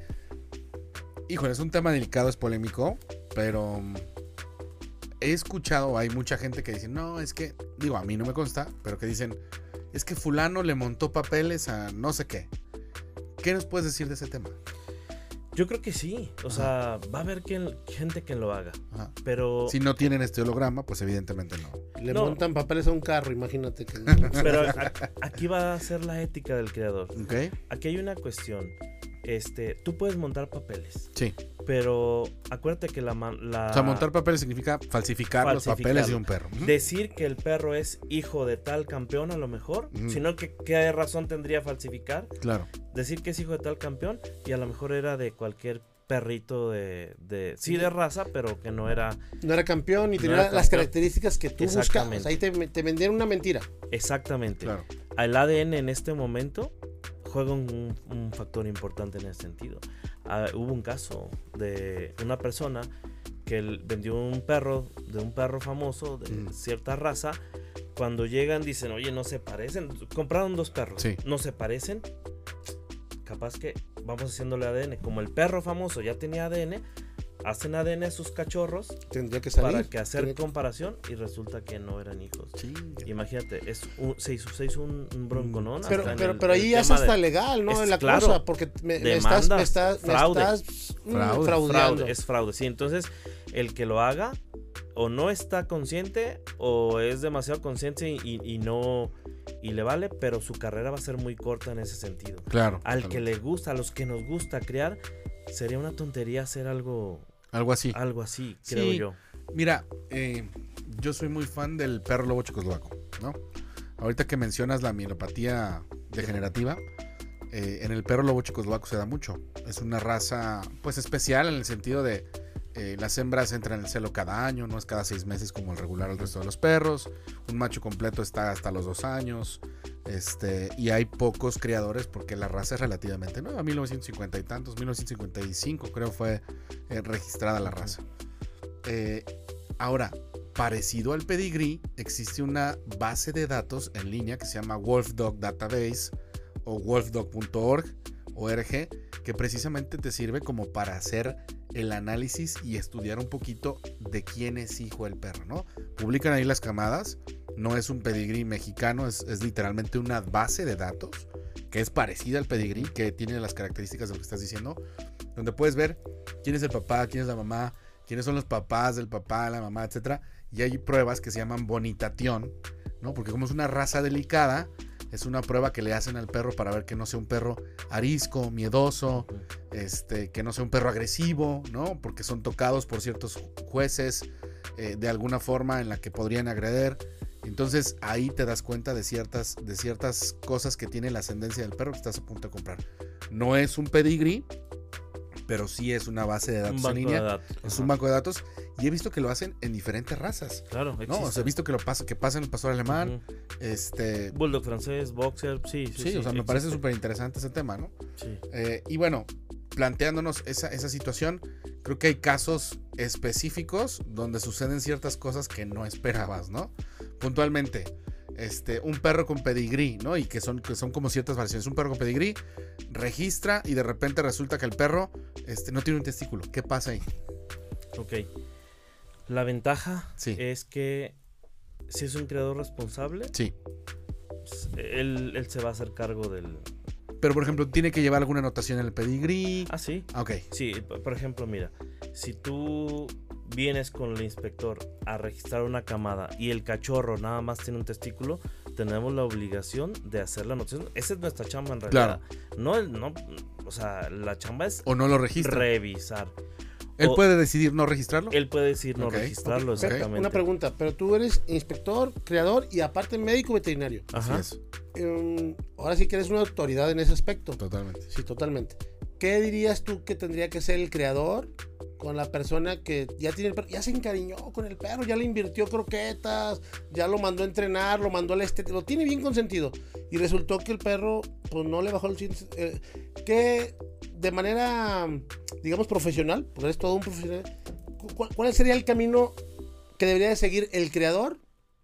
A: Híjole, es un tema delicado, es polémico, pero mm, he escuchado, hay mucha gente que dice, no, es que, digo, a mí no me consta, pero que dicen, es que fulano le montó papeles a no sé qué. ¿Qué nos puedes decir de ese tema?
B: Yo creo que sí. O sea, va a haber quien- gente que lo haga.
A: Ajá.
B: Pero,
A: Si no tienen este holograma, pues evidentemente no.
C: le
B: no.
C: montan papeles a un carro, imagínate que
B: pero a- aquí va a ser la ética del creador.
A: ¿Ok?
B: Aquí hay una cuestión. Este, tú puedes montar papeles,
A: Sí.
B: pero acuérdate que la, la
A: O sea, montar papeles significa falsificar los papeles de un perro.
B: Decir que el perro es hijo de tal campeón a lo mejor,
A: Ujú.
B: sino que qué razón tendría falsificar,
A: Claro.
B: decir que es hijo de tal campeón y a lo mejor era de cualquier perrito de, de sí de raza, pero que no era
C: no era campeón y
B: No
C: tenía las
B: campeón.
C: características que tú buscabas. Ahí te, te vendieron una mentira.
B: exactamente.
A: Claro.
B: El ADN en este momento juega un, un factor importante en ese sentido. Ah, hubo un caso de una persona que vendió un perro, de un perro famoso de
A: Mm.
B: cierta raza. Cuando llegan dicen, oye, no se parecen. Compraron dos perros.
A: Sí.
B: No se parecen. Capaz que vamos haciéndole ADN. Como el perro famoso ya tenía ADN, hacen ADN a sus cachorros
C: Tendría que salir.
B: para que hacer
C: que-
B: comparación y resulta que no eran hijos.
A: Chinga.
B: Imagínate, es un- se, hizo, se hizo un, un bronconón.
C: Pero,
B: hasta en
C: pero,
B: el-
C: pero ahí ya es hasta
B: de-
C: legal, ¿no?
B: Es
C: la
B: claro.
C: cosa, porque me, me estás, me estás, me
B: fraude.
C: estás mm,
A: Fraude.
C: fraudeando.
B: fraude, es fraude. Sí, entonces el que lo haga o no está consciente o es demasiado consciente y, y- y no y le vale, pero su carrera va a ser muy corta en ese sentido.
A: Claro.
B: Al que le gusta, a los que nos gusta crear, sería una tontería hacer algo
A: Algo así.
B: algo así,
A: Sí.
B: creo yo.
A: Mira, eh, yo soy muy fan del perro lobo checoslovaco, ¿no? Ahorita que mencionas la mielopatía degenerativa, eh, en el perro lobo checoslovaco se da mucho. Es una raza, pues, especial en el sentido de eh, las hembras entran en el celo cada año, no es cada seis meses como el regular el resto de los perros. Un macho completo está hasta los dos años. Este, y hay pocos criadores porque la raza es relativamente nueva, 1950 y tantos, 1955 creo fue eh, registrada la raza. Eh, ahora, parecido al pedigree, existe una base de datos en línea que se llama Wolfdog Database o wolfdog.org ORG, que precisamente te sirve como para hacer el análisis y estudiar un poquito de quién es hijo del perro, ¿no? Publican ahí las camadas, no es un pedigrí mexicano, es, es literalmente una base de datos que es parecida al pedigrí, que tiene las características de lo que estás diciendo, donde puedes ver quién es el papá, quién es la mamá, quiénes son los papás del papá, la mamá, etcétera, y hay pruebas que se llaman bonitación, ¿no? Porque como es una raza delicada, Es una prueba que le hacen al perro para ver que no sea un perro arisco, miedoso, este, que no sea un perro agresivo, ¿no? Porque son tocados por ciertos jueces eh, de alguna forma en la que podrían agreder. Entonces ahí te das cuenta de ciertas, de ciertas cosas que tiene la ascendencia del perro que estás a punto de comprar. No es un pedigrí, pero sí es una base de datos
B: Un
A: en
B: banco
A: línea.
B: de datos.
A: Es
B: Ajá.
A: un banco de datos y he visto que lo hacen en diferentes razas.
B: Claro,
A: No, o
B: existe.
A: sea, he visto que lo pasa, que pasa en el pastor alemán, este,
B: Bulldog francés, boxer, sí, sí.
A: sí, o sea, me parece
B: existe.
A: súper interesante ese tema, ¿no?
B: Sí.
A: Eh, y bueno, planteándonos esa, esa situación, creo que hay casos específicos donde suceden ciertas cosas que no esperabas, ¿no? Puntualmente, este, un perro con pedigrí, ¿no? Y que son, que son como ciertas variaciones. Un perro con pedigrí registra y de repente resulta que el perro este, no tiene un testículo. ¿Qué pasa ahí?
B: Ok. La ventaja
A: Sí.
B: es que si es un creador responsable,
A: Sí.
B: s- él, él se va a hacer cargo del...
A: Pero, por ejemplo, tiene que llevar alguna anotación en el pedigrí.
B: Ah, sí.
A: Ah, Ok.
B: Sí, por ejemplo, mira, si tú vienes con el inspector a registrar una camada y el cachorro nada más tiene un testículo, tenemos la obligación de hacer la anotación. Esa es nuestra chamba en realidad. No, el- no, o sea, la chamba es
A: O no lo registra.
B: revisar.
A: Él
B: o-
A: puede decidir no registrarlo.
B: Él puede decir no
A: Ok.
B: registrarlo, exactamente.
C: Una pregunta, pero tú eres inspector, creador y aparte médico veterinario.
A: Así
B: Ajá.
A: es.
C: Em, ahora sí que eres una autoridad en ese aspecto.
A: Totalmente.
C: Sí, totalmente. ¿Qué dirías tú que tendría que ser el creador con la persona que ya tiene el perro? Ya se encariñó con el perro, ya le invirtió croquetas, ya lo mandó a entrenar, lo mandó al estético, lo tiene bien consentido. Y resultó que el perro, pues no le bajó el eh, que de manera, digamos, profesional, porque eres todo un profesional, cu- ¿cuál, cuál sería el camino que debería de seguir el creador?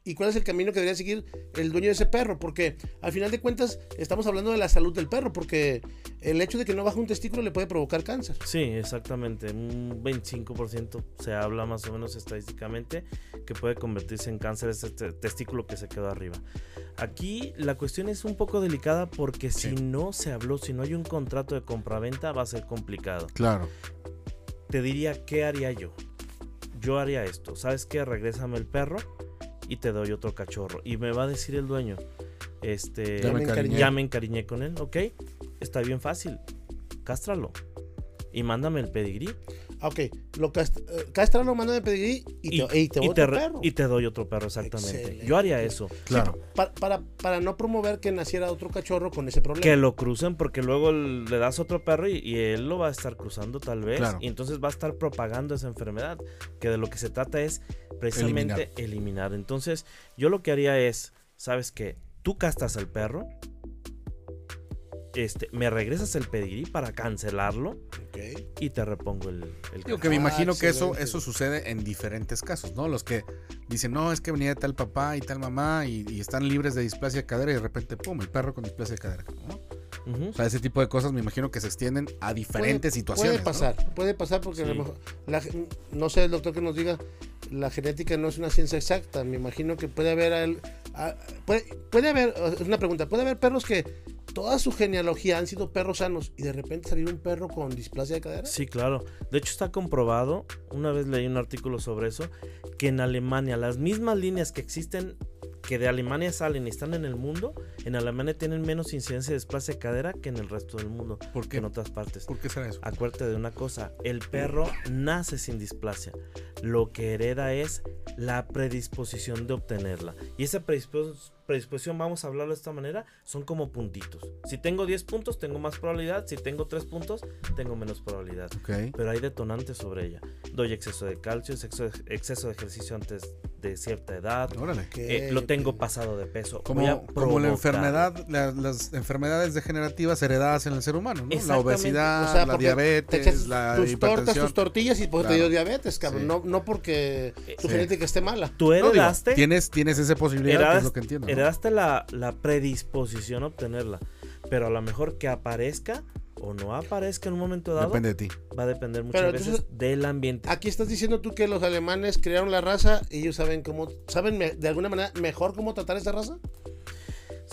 C: ¿Y cuál es el camino que debería seguir el dueño de ese perro? Porque al final de cuentas estamos hablando de la salud del perro, porque el hecho de que no baje un testículo le puede provocar cáncer.
B: Sí, exactamente. Un 25% se habla más o menos estadísticamente que puede convertirse en cáncer ese te- testículo que se quedó arriba. Aquí la cuestión es un poco delicada porque
A: Sí.
B: si no se habló, si no hay un contrato de compraventa, va a ser complicado.
A: Claro.
B: Te diría, ¿qué haría yo? Yo haría esto. ¿Sabes qué? Regrésame el perro y te doy otro cachorro. Y me va a decir el dueño, este,
A: Ya me encariñé.
B: ya me encariñé con él, ¿ok? Está bien fácil. Cástralo. Y mándame el pedigrí.
C: Ah, Ok, lo cast eh, cástralo, manda de pedigrí y te, y te
B: y
C: bota
B: te
C: el
B: re-
C: perro.
B: y te doy otro perro, exactamente.
C: Excelente.
B: Yo haría eso.
A: Claro.
C: Pa- para, para no promover que naciera otro cachorro con ese problema.
B: Que lo crucen porque luego le das otro perro y, y él lo va a estar cruzando tal vez.
A: Claro.
B: Y entonces va a estar propagando esa enfermedad. Que de lo que se trata es precisamente eliminar. Entonces yo lo que haría es, ¿sabes qué? Tú castas al perro. Este, me regresas el pedigrí para cancelarlo
C: Ok.
B: y te repongo el, el
A: Digo que me
C: Ah,
A: imagino que eso, eso sucede en diferentes casos, ¿no? Los que dicen, no, es que venía de tal papá y tal mamá y, y están libres de displasia de cadera y de repente, pum, el perro con displasia de cadera. ¿no? O sea, ese tipo de cosas me imagino que se extienden a diferentes
C: Puede-
A: situaciones.
C: Puede pasar, puede pasar porque a lo mejor, la no sé el doctor que nos diga, la genética no es una ciencia exacta. Me imagino que puede haber, al- a- puede, puede haber, es una pregunta, puede haber perros que toda su genealogía han sido perros sanos y de repente salir un perro con displasia de cadera.
B: Sí, claro. De hecho está comprobado, una vez leí un artículo sobre eso, que en Alemania las mismas líneas que existen, que de Alemania salen y están en el mundo, en Alemania tienen menos incidencia de displasia de cadera que en el resto del mundo,
A: ¿Por
B: que
A: qué?
B: en otras partes.
A: ¿Por qué será eso?
B: Acuérdate de una cosa, el perro nace sin displasia. Lo que hereda es la predisposición de obtenerla. Y esa predispos- predisposición, vamos a hablarlo de esta manera, son como puntitos. Si tengo 10 puntos, tengo más probabilidad. Si tengo 3 puntos, tengo menos probabilidad. Pero hay detonantes sobre ella. Doy exceso de calcio, exceso de, exceso de ejercicio antes de cierta edad.
A: Órale.
B: Eh, lo tengo pasado de peso.
A: Como, como la enfermedad, la- las enfermedades degenerativas heredadas en el ser humano, ¿no? La obesidad,
C: O sea,
A: la
C: te
A: diabetes, la
C: tus tortas, tus tortillas y pues te
A: Claro.
C: dio diabetes, cabrón.
A: Sí.
C: No, no porque tu
A: Sí.
C: genética esté mala.
B: Tú
A: No, digo,
B: heredaste,
A: tienes, tienes esa posibilidad, que es lo que entiendo. ¿no?
B: heredaste la, la predisposición a obtenerla. Pero a lo mejor que aparezca o no aparezca en un momento dado
A: Depende de ti.
B: va a depender muchas
C: Pero
B: veces
C: entonces-
B: del ambiente.
C: Aquí estás diciendo tú que los alemanes crearon la raza y ellos saben cómo, saben me- de alguna manera mejor cómo tratar esa raza.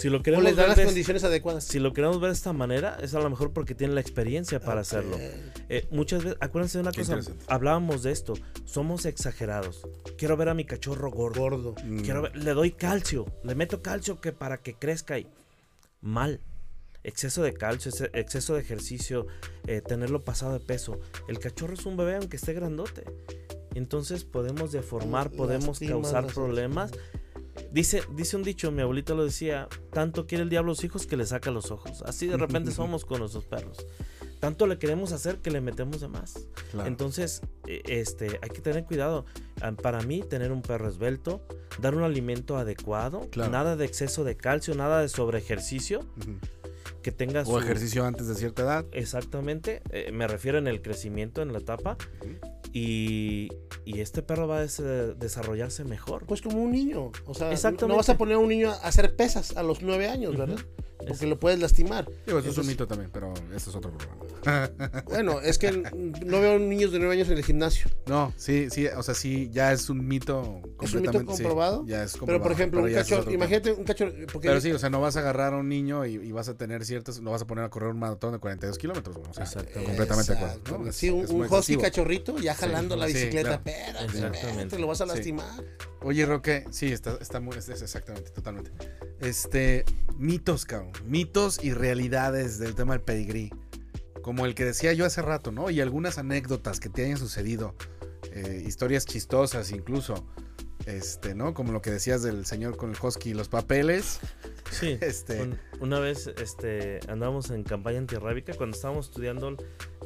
B: Si lo
C: O
B: queremos
C: les dan
B: ver
C: las
B: de,
C: condiciones adecuadas.
B: si lo queremos ver de esta manera, es a lo mejor porque tienen la experiencia para hacerlo. Eh, muchas veces, acuérdense de una
A: Qué
B: cosa, hablábamos de esto, somos exagerados. Quiero ver a mi cachorro gordo.
C: Gordo.
A: Mm.
B: Quiero ver- le doy calcio, le meto calcio que para que crezca y mal. Exceso de calcio, ex- exceso de ejercicio, eh, tenerlo pasado de peso. El cachorro es un bebé aunque esté grandote. Entonces podemos deformar, podemos causar problemas. Dice, dice un dicho, mi abuelita lo decía, tanto quiere el diablo a los hijos que le saca los ojos. Así de repente somos con nuestros perros. Tanto le queremos hacer que le metemos de más.
A: Claro.
B: Entonces, eh, este, hay que tener cuidado. Ah, Para mí, tener un perro esbelto, dar un alimento adecuado,
A: Claro.
B: nada de exceso de calcio, nada de sobreejercicio,
A: Ujú.
B: Que tenga
A: O
B: su...
A: ejercicio antes de cierta edad.
B: Exactamente, eh, me refiero en el crecimiento, en la etapa, y, y este perro va a des- desarrollarse mejor.
C: Pues como un niño. O sea, no- vas a poner a un niño a hacer pesas a los nueve años, ¿verdad? Porque lo puedes lastimar.
A: Digo, eso es un mito también, pero eso es otro programa.
C: Bueno, es que no veo niños de nueve años en el gimnasio.
A: No, sí, sí, o sea, sí, ya es un mito
C: ¿Es un mito
A: completamente. sí,
C: comprobado?
A: ya es
C: Pero
A: comprobado.
C: por ejemplo, un
A: es tema.
C: imagínate un cachorro. Porque
A: Pero sí, o sea, no vas a agarrar a un niño y, y vas a tener ciertas, lo vas a poner a correr un maratón de 42 kilómetros. O sea,
B: Exactamente.
A: completamente de acuerdo.
C: Exacto.
A: ¿no? Es-
C: Sí, un,
A: es
C: un husky
A: excesivo.
C: cachorrito ya jalando la
A: sí,
C: bicicleta.
A: claro.
C: Espérate, lo vas a
A: Sí.
C: lastimar.
A: Oye, Roque, sí, está, está muy, es- es exactamente, totalmente. Este, mitos, cabrón. Mitos y realidades del tema del pedigrí. Como el que decía yo hace rato, ¿no? Y algunas anécdotas que te hayan sucedido. eh, historias chistosas incluso. Este, ¿no? Como lo que decías del señor con el husky y los papeles.
B: Sí,
A: Este,
B: un- una vez este, andábamos en campaña antirrábica, cuando estábamos estudiando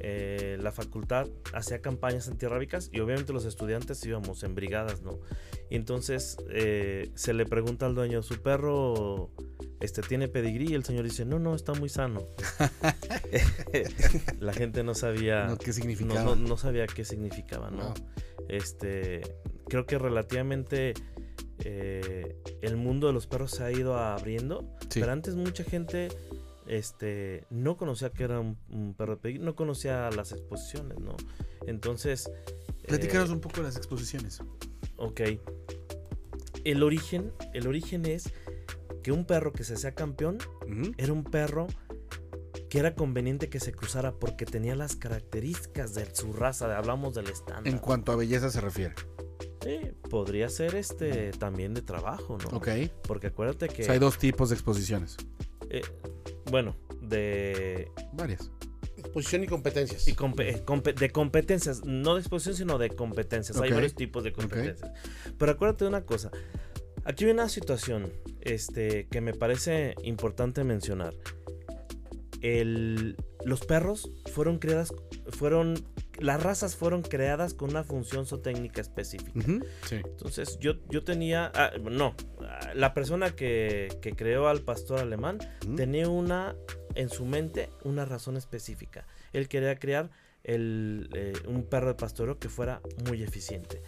B: eh, la facultad, hacía campañas antirrábicas y obviamente los estudiantes íbamos en brigadas, ¿no? Y entonces eh, se le pregunta al dueño, ¿su perro este, tiene pedigrí? Y el señor dice, no, no, está muy sano. la gente no sabía...
A: ¿no? ¿Qué
B: no,
A: significaba?
B: no- no sabía qué significaba, ¿no?
A: Wow.
B: Este, creo que relativamente eh, el mundo de los perros se ha ido abriendo,
A: Sí.
B: pero antes mucha gente este, no conocía que era un, un perro de pedigrí, no conocía las exposiciones, ¿no? Entonces...
A: Platícanos
B: eh,
A: un poco de las exposiciones.
B: Ok. El origen, el origen es que un perro que se hacía campeón era un perro que era conveniente que se cruzara porque tenía las características de su raza, hablamos del estándar.
A: En cuanto a belleza se refiere.
B: Sí, podría ser este también de trabajo, ¿no?
A: Ok.
B: Porque acuérdate que
A: O sea, hay dos tipos de exposiciones.
B: eh, bueno, de
A: Varias.
C: Posición y competencias.
B: y eh, de competencias, no de exposición, sino de competencias. Hay varios tipos de competencias. Pero acuérdate de una cosa. Aquí hay una situación este, que me parece importante mencionar. El- los perros fueron creadas, fueron, las razas fueron creadas con una función zootécnica específica.
A: Sí.
B: Entonces yo, yo tenía, ah, no, ah, la persona que, que creó al pastor alemán tenía una, en su mente, una razón específica. Él quería crear el, eh, un perro de pastoreo que fuera muy eficiente.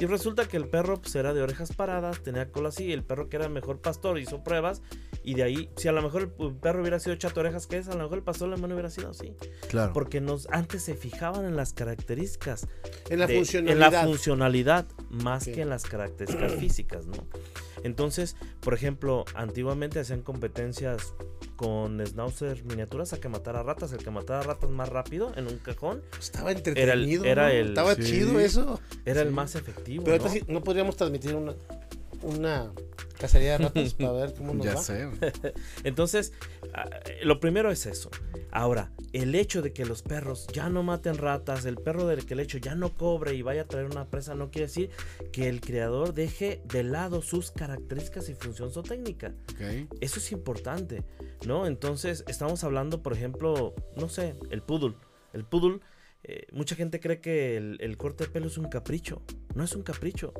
B: Y resulta que el perro pues, era de orejas paradas, tenía cola así, el perro que era mejor pastor hizo pruebas, y de ahí, si a lo mejor el perro hubiera sido chato orejas que es, a lo mejor el pastor alemán hubiera sido así.
A: Claro.
B: Porque nos, antes se fijaban en las características
C: en la
B: de-
C: funcionalidad.
B: En la funcionalidad, más que en las características físicas, ¿no? Entonces, por ejemplo, antiguamente hacían competencias con schnauzer miniaturas a que matara ratas. El que matara ratas más rápido en un cajón
C: Estaba entretenido.
B: era
C: ¿no?
B: el-
C: Estaba
A: sí.
C: chido eso.
B: era el más efectivo.
C: Pero
B: ¿no?
C: ahorita sí, no podríamos transmitir una, una cacería de ratas para ver cómo nos
A: Ya
C: va.
A: sé.
B: Entonces, ah, lo primero es eso. Ahora, el hecho de que los perros ya no maten ratas, el perro del que el hecho ya no cobre y vaya a traer una presa, no quiere decir que el creador deje de lado sus características y función zootécnica.
A: Ok.
B: Eso es importante, ¿no? Entonces, estamos hablando, por ejemplo, no sé, el poodle. El poodle, eh, mucha gente cree que el, el corte de pelo es un capricho. No es un capricho.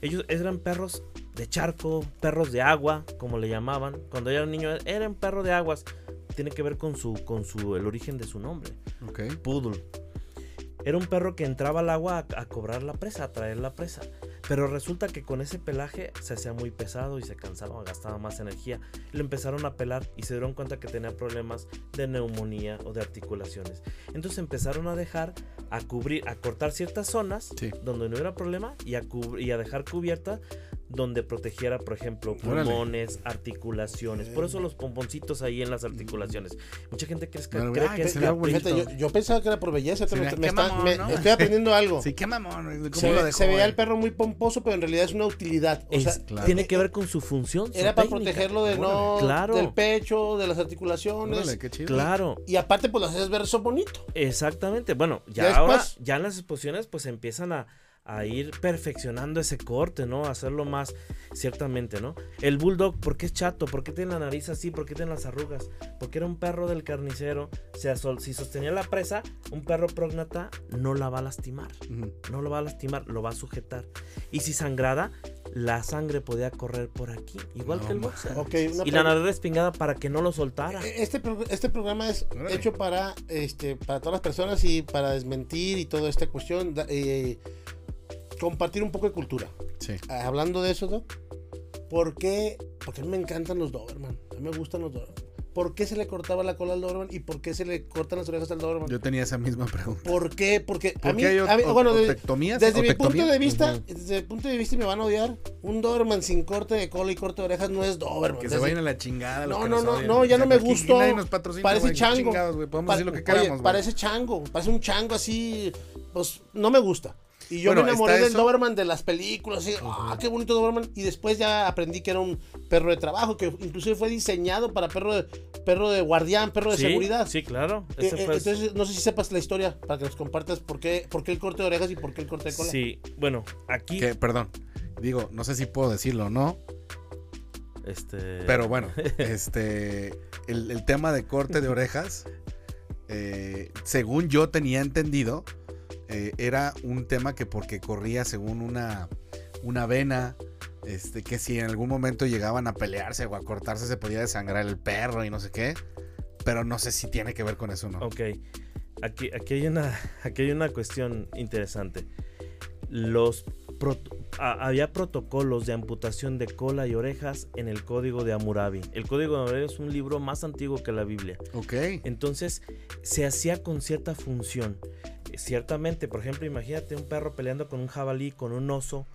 B: Ellos eran perros de charco, perros de agua, como le llamaban. Cuando yo era niño, eran perro de aguas. Tiene que ver con su, con su, el origen de su nombre.
A: Ok.
B: Poodle. Era un perro que entraba al agua a, a cobrar la presa, a traer la presa. Pero resulta que con ese pelaje se hacía muy pesado y se cansaba, gastaba más energía. Lo empezaron a pelar y se dieron cuenta que tenía problemas de neumonía o de articulaciones. Entonces empezaron a dejar, a cubrir, a cortar ciertas zonas
A: Sí.
B: donde no era problema y a, cub- y a dejar cubierta donde protegiera, por ejemplo,
A: Órale.
B: pulmones, articulaciones. Por eso los pomponcitos ahí en las articulaciones. Mucha gente cree, que-
A: Bueno,
B: cree que
A: que
B: es
C: yo, yo pensaba que era por belleza, pero
A: Sí,
C: me
A: qué
C: está-
A: mamón,
C: me-
A: ¿no?
C: estoy aprendiendo algo.
A: Sí, qué mamón. ¿Cómo
C: se,
A: lo
C: ve-
A: dejó,
C: se veía el perro muy pomposo, pero en realidad es una utilidad. O
B: Es-
C: sea,
A: claro.
B: Tiene que ver con su función. su
C: era para
B: técnica.
C: protegerlo de no
B: Claro.
C: del pecho, de las articulaciones.
A: Órale, qué chido.
B: Claro.
C: Y aparte, pues lo haces ver eso bonito.
B: Exactamente. Bueno, ya,
C: Ya
B: ahora,
C: después-
B: ya en las exposiciones, pues empiezan a, a ir perfeccionando ese corte, ¿no? Hacerlo más, ciertamente, ¿no? El bulldog, ¿por qué es chato? ¿Por qué tiene la nariz así? ¿Por qué tiene las arrugas? Porque era un perro del carnicero. O sea, si sostenía la presa, un perro prógnata no la va a lastimar. No lo va a lastimar, lo va a sujetar. Y si sangrada, la sangre podía correr por aquí, igual
A: No
B: que el boxer. Y la nariz respingada para que no lo soltara.
C: E- Este, pro- este programa es hecho para, este, para todas las personas y para desmentir y toda esta cuestión, eh, compartir un poco de cultura.
A: Sí.
C: Ah, Hablando de eso, Doc, ¿por qué? Porque a mí me encantan los Doberman. A mí me gustan los Doberman. ¿Por qué se le cortaba la cola al Doberman y por qué se le cortan las orejas al Doberman?
A: Yo tenía esa misma pregunta.
C: ¿Por qué? Porque a
A: ¿Por
C: mí,
A: qué hay
C: a mí- bueno, de-
A: otectomías?
C: desde mi punto de vista,
B: Ujú.
C: desde el punto de vista y me van a odiar, un Doberman sin corte de cola y corte de orejas no es Doberman.
A: Que se
C: Desde-
A: vayan a la chingada. los
C: No, no, no, no, ya no me gustó. Parece chango.
A: Podemos decir lo que queramos,
C: parece chango, parece un chango así, pues no me gusta. Y yo
A: Bueno,
C: me enamoré del
A: eso.
C: Doberman de las películas, así, ah, qué bonito Doberman. Y después ya aprendí que era un perro de trabajo, que inclusive fue diseñado para perro de, perro de guardián, perro de
B: sí,
C: seguridad.
B: Sí, claro.
C: Eh,
B: Ese
C: eh,
B: fue-
C: entonces, no sé si sepas la historia, para que nos compartas por qué, por qué el corte de orejas y por qué el corte de cola.
B: Sí, bueno, aquí.
A: Que, perdón. Digo, no sé si puedo decirlo o no,
B: Este.
A: pero bueno, este, el, el tema de corte de orejas, eh, según yo tenía entendido, eh, era un tema que porque corría según una, una vena, este, que si en algún momento llegaban a pelearse o a cortarse se podía desangrar el perro y no sé qué, pero no sé si tiene que ver con eso o no.
B: Ok. Aquí, aquí, hay una, aquí hay una cuestión interesante. Los había protocolos de amputación de cola y orejas en el Código de Hammurabi. El Código de Hammurabi es un libro más antiguo que la Biblia.
A: Ok.
B: Entonces, se hacía con cierta función. Ciertamente, por ejemplo, imagínate un perro peleando con un jabalí, con un oso,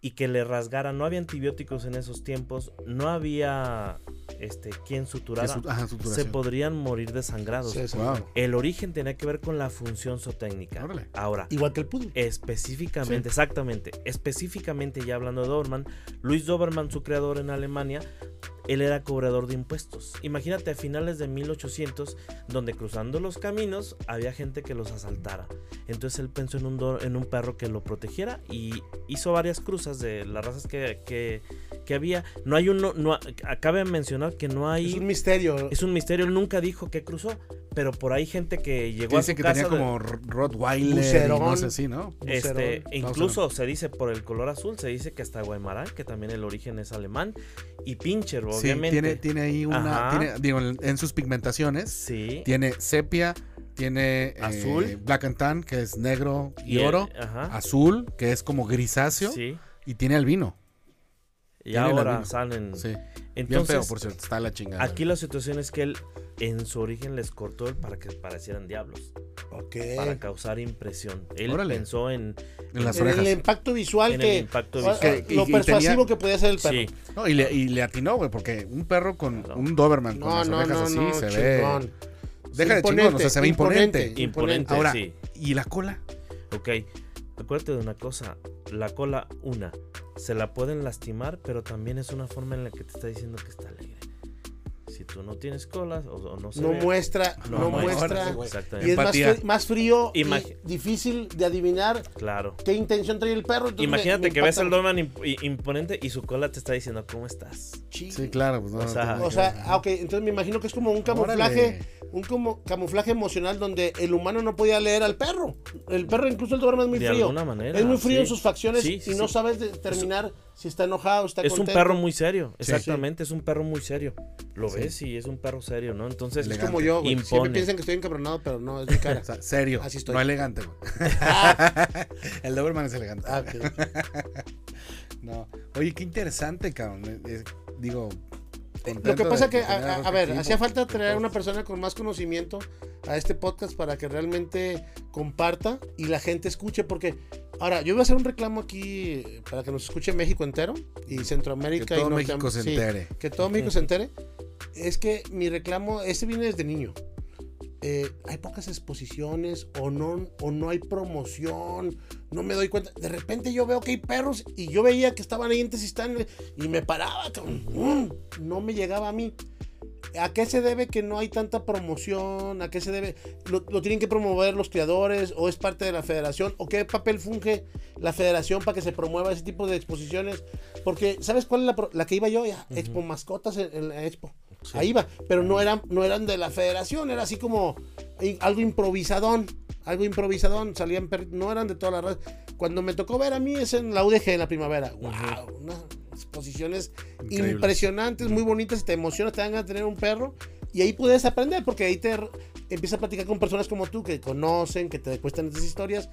B: y que le rasgara. No había antibióticos en esos tiempos, no había este, quien suturara.
A: su- ajá,
B: se podrían morir desangrados.
C: Sí, sí.
A: Wow.
B: El origen tenía que ver con la función zootécnica.
A: Órale.
B: Ahora,
C: Igual que el poodle.
B: específicamente, exactamente, específicamente ya hablando de Doberman, Luis Doberman, su creador en Alemania, él era cobrador de impuestos. Imagínate a finales de 1800, donde cruzando los caminos había gente que los asaltara. Entonces él pensó en un, en un perro que lo protegiera y hizo varias cruzas de las razas que- que había. No hay uno, no, cabe mencionar que no hay...
C: Es un misterio.
B: Es un misterio, él nunca dijo que cruzó, pero por ahí gente que llegó a
A: Dice
B: su
A: que
B: casa
A: tenía
B: de-
A: como Rottweiler y no sé si, ¿no?
B: este, incluso se dice por el color azul, se dice que hasta Guaymarán, que también el origen es alemán, y Pincher,
A: Sí,
B: obviamente.
A: tiene, tiene ahí una. Tiene, digo, en, sus pigmentaciones,
B: Sí.
A: tiene sepia, tiene eh,
B: Azul.
A: black and tan, que es negro y,
B: el-
A: oro,
B: Ajá.
A: azul, que es como grisáceo,
B: Sí.
A: y tiene albino.
B: Y
A: tiene
B: ahora salen.
A: Sí. Bien
B: Entonces,
A: feo, por cierto, está la chingada.
B: aquí la situación es que él en su origen les cortó el para que parecieran diablos,
C: Ok.
B: para causar impresión. Él
A: Órale.
B: pensó en,
A: en las
C: En
A: orejas.
C: el impacto visual
B: en
C: que.
B: el impacto visual.
A: Que-
C: lo
A: y-
C: persuasivo
A: tenía-
C: que podía ser el perro.
B: Sí,
A: No, y, le, y le atinó, güey, porque un perro con un Doberman con
C: No,
A: las
C: no,
A: orejas
C: no,
A: así
C: no,
A: se ve. Deja de
C: Imponente,
A: chingón, o sea, se ve imponente.
B: imponente,
A: Ahora,
B: sí.
A: ¿y la cola?
B: Ok, acuérdate de una cosa, la cola, una, se la pueden lastimar, pero también es una forma en la que te está diciendo que está alegre. Tú no tienes colas o, o no se
C: No
B: ve,
C: muestra, no,
B: no
C: muestra.
B: Exactamente.
C: Y es más, más frío
B: Imagi-
C: y difícil de adivinar
B: Claro.
C: qué intención trae el perro. entonces me-
B: Imagínate
C: me
B: que ves
C: impacta
B: el Doberman imp- i- imponente y su cola te está diciendo cómo estás.
C: mucho.
A: Sí, claro. Pues no,
B: O sea,
A: no
C: O ah, ok, entonces me imagino que es como un
A: Órale.
C: camuflaje, un como camuflaje emocional donde el humano no podía leer al perro. El perro, incluso el Doberman es muy
B: de
C: frío.
B: alguna manera.
C: Es muy frío
B: sí.
C: en sus facciones
B: Sí, sí,
C: y no
B: sí.
C: sabes determinar si está enojado, está
B: Es un
C: contento.
B: perro muy serio,
A: Sí.
B: exactamente, es un perro muy serio. Lo
A: Sí.
B: Ves y es un perro serio, ¿no? Entonces,
C: Es como yo, güey. Siempre piensan que estoy encabronado, pero no, es mi cara.
A: O sea, serio,
C: Así estoy.
A: no elegante, güey. El Doberman es elegante.
C: ah, ok.
A: No. Oye, qué interesante, cabrón. Eh, eh, digo,
C: Lo que pasa
A: de-
C: que, a, ver, hacía falta traer a una persona con más conocimiento a este podcast para que realmente comparta y la gente escuche, porque Ahora, yo voy a hacer un reclamo aquí eh, para que nos escuche México entero y Centroamérica.
A: Que todo
C: y
A: México se
C: sí,
A: entere.
C: que todo México se entere. Es que mi reclamo, este viene desde niño. Eh, hay pocas exposiciones o no, o no hay promoción, no me doy cuenta. De repente yo veo que hay perros y yo veía que estaban ahí en Tezistán y me paraba, no me llegaba a mí. ¿A qué se debe que no hay tanta promoción? ¿A qué se debe? ¿Lo, lo tienen que promover los creadores o es parte de la federación? ¿O qué papel funge la federación para que se promueva ese tipo de exposiciones? Porque, ¿sabes cuál es la, la que iba yo? Expo Mascotas en, en la Expo. Ahí iba, pero no eran, no eran de la federación, era así como i- algo improvisadón, algo improvisadón, salían, no eran de todas las razas. Cuando me tocó ver a mí es en la UDG en la primavera. ¡Wow! Unas exposiciones impresionantes, muy bonitas, te emocionas, te dan de tener un perro. Y ahí puedes aprender, porque ahí te empiezas a platicar con personas como tú que conocen, que te cuestan estas historias.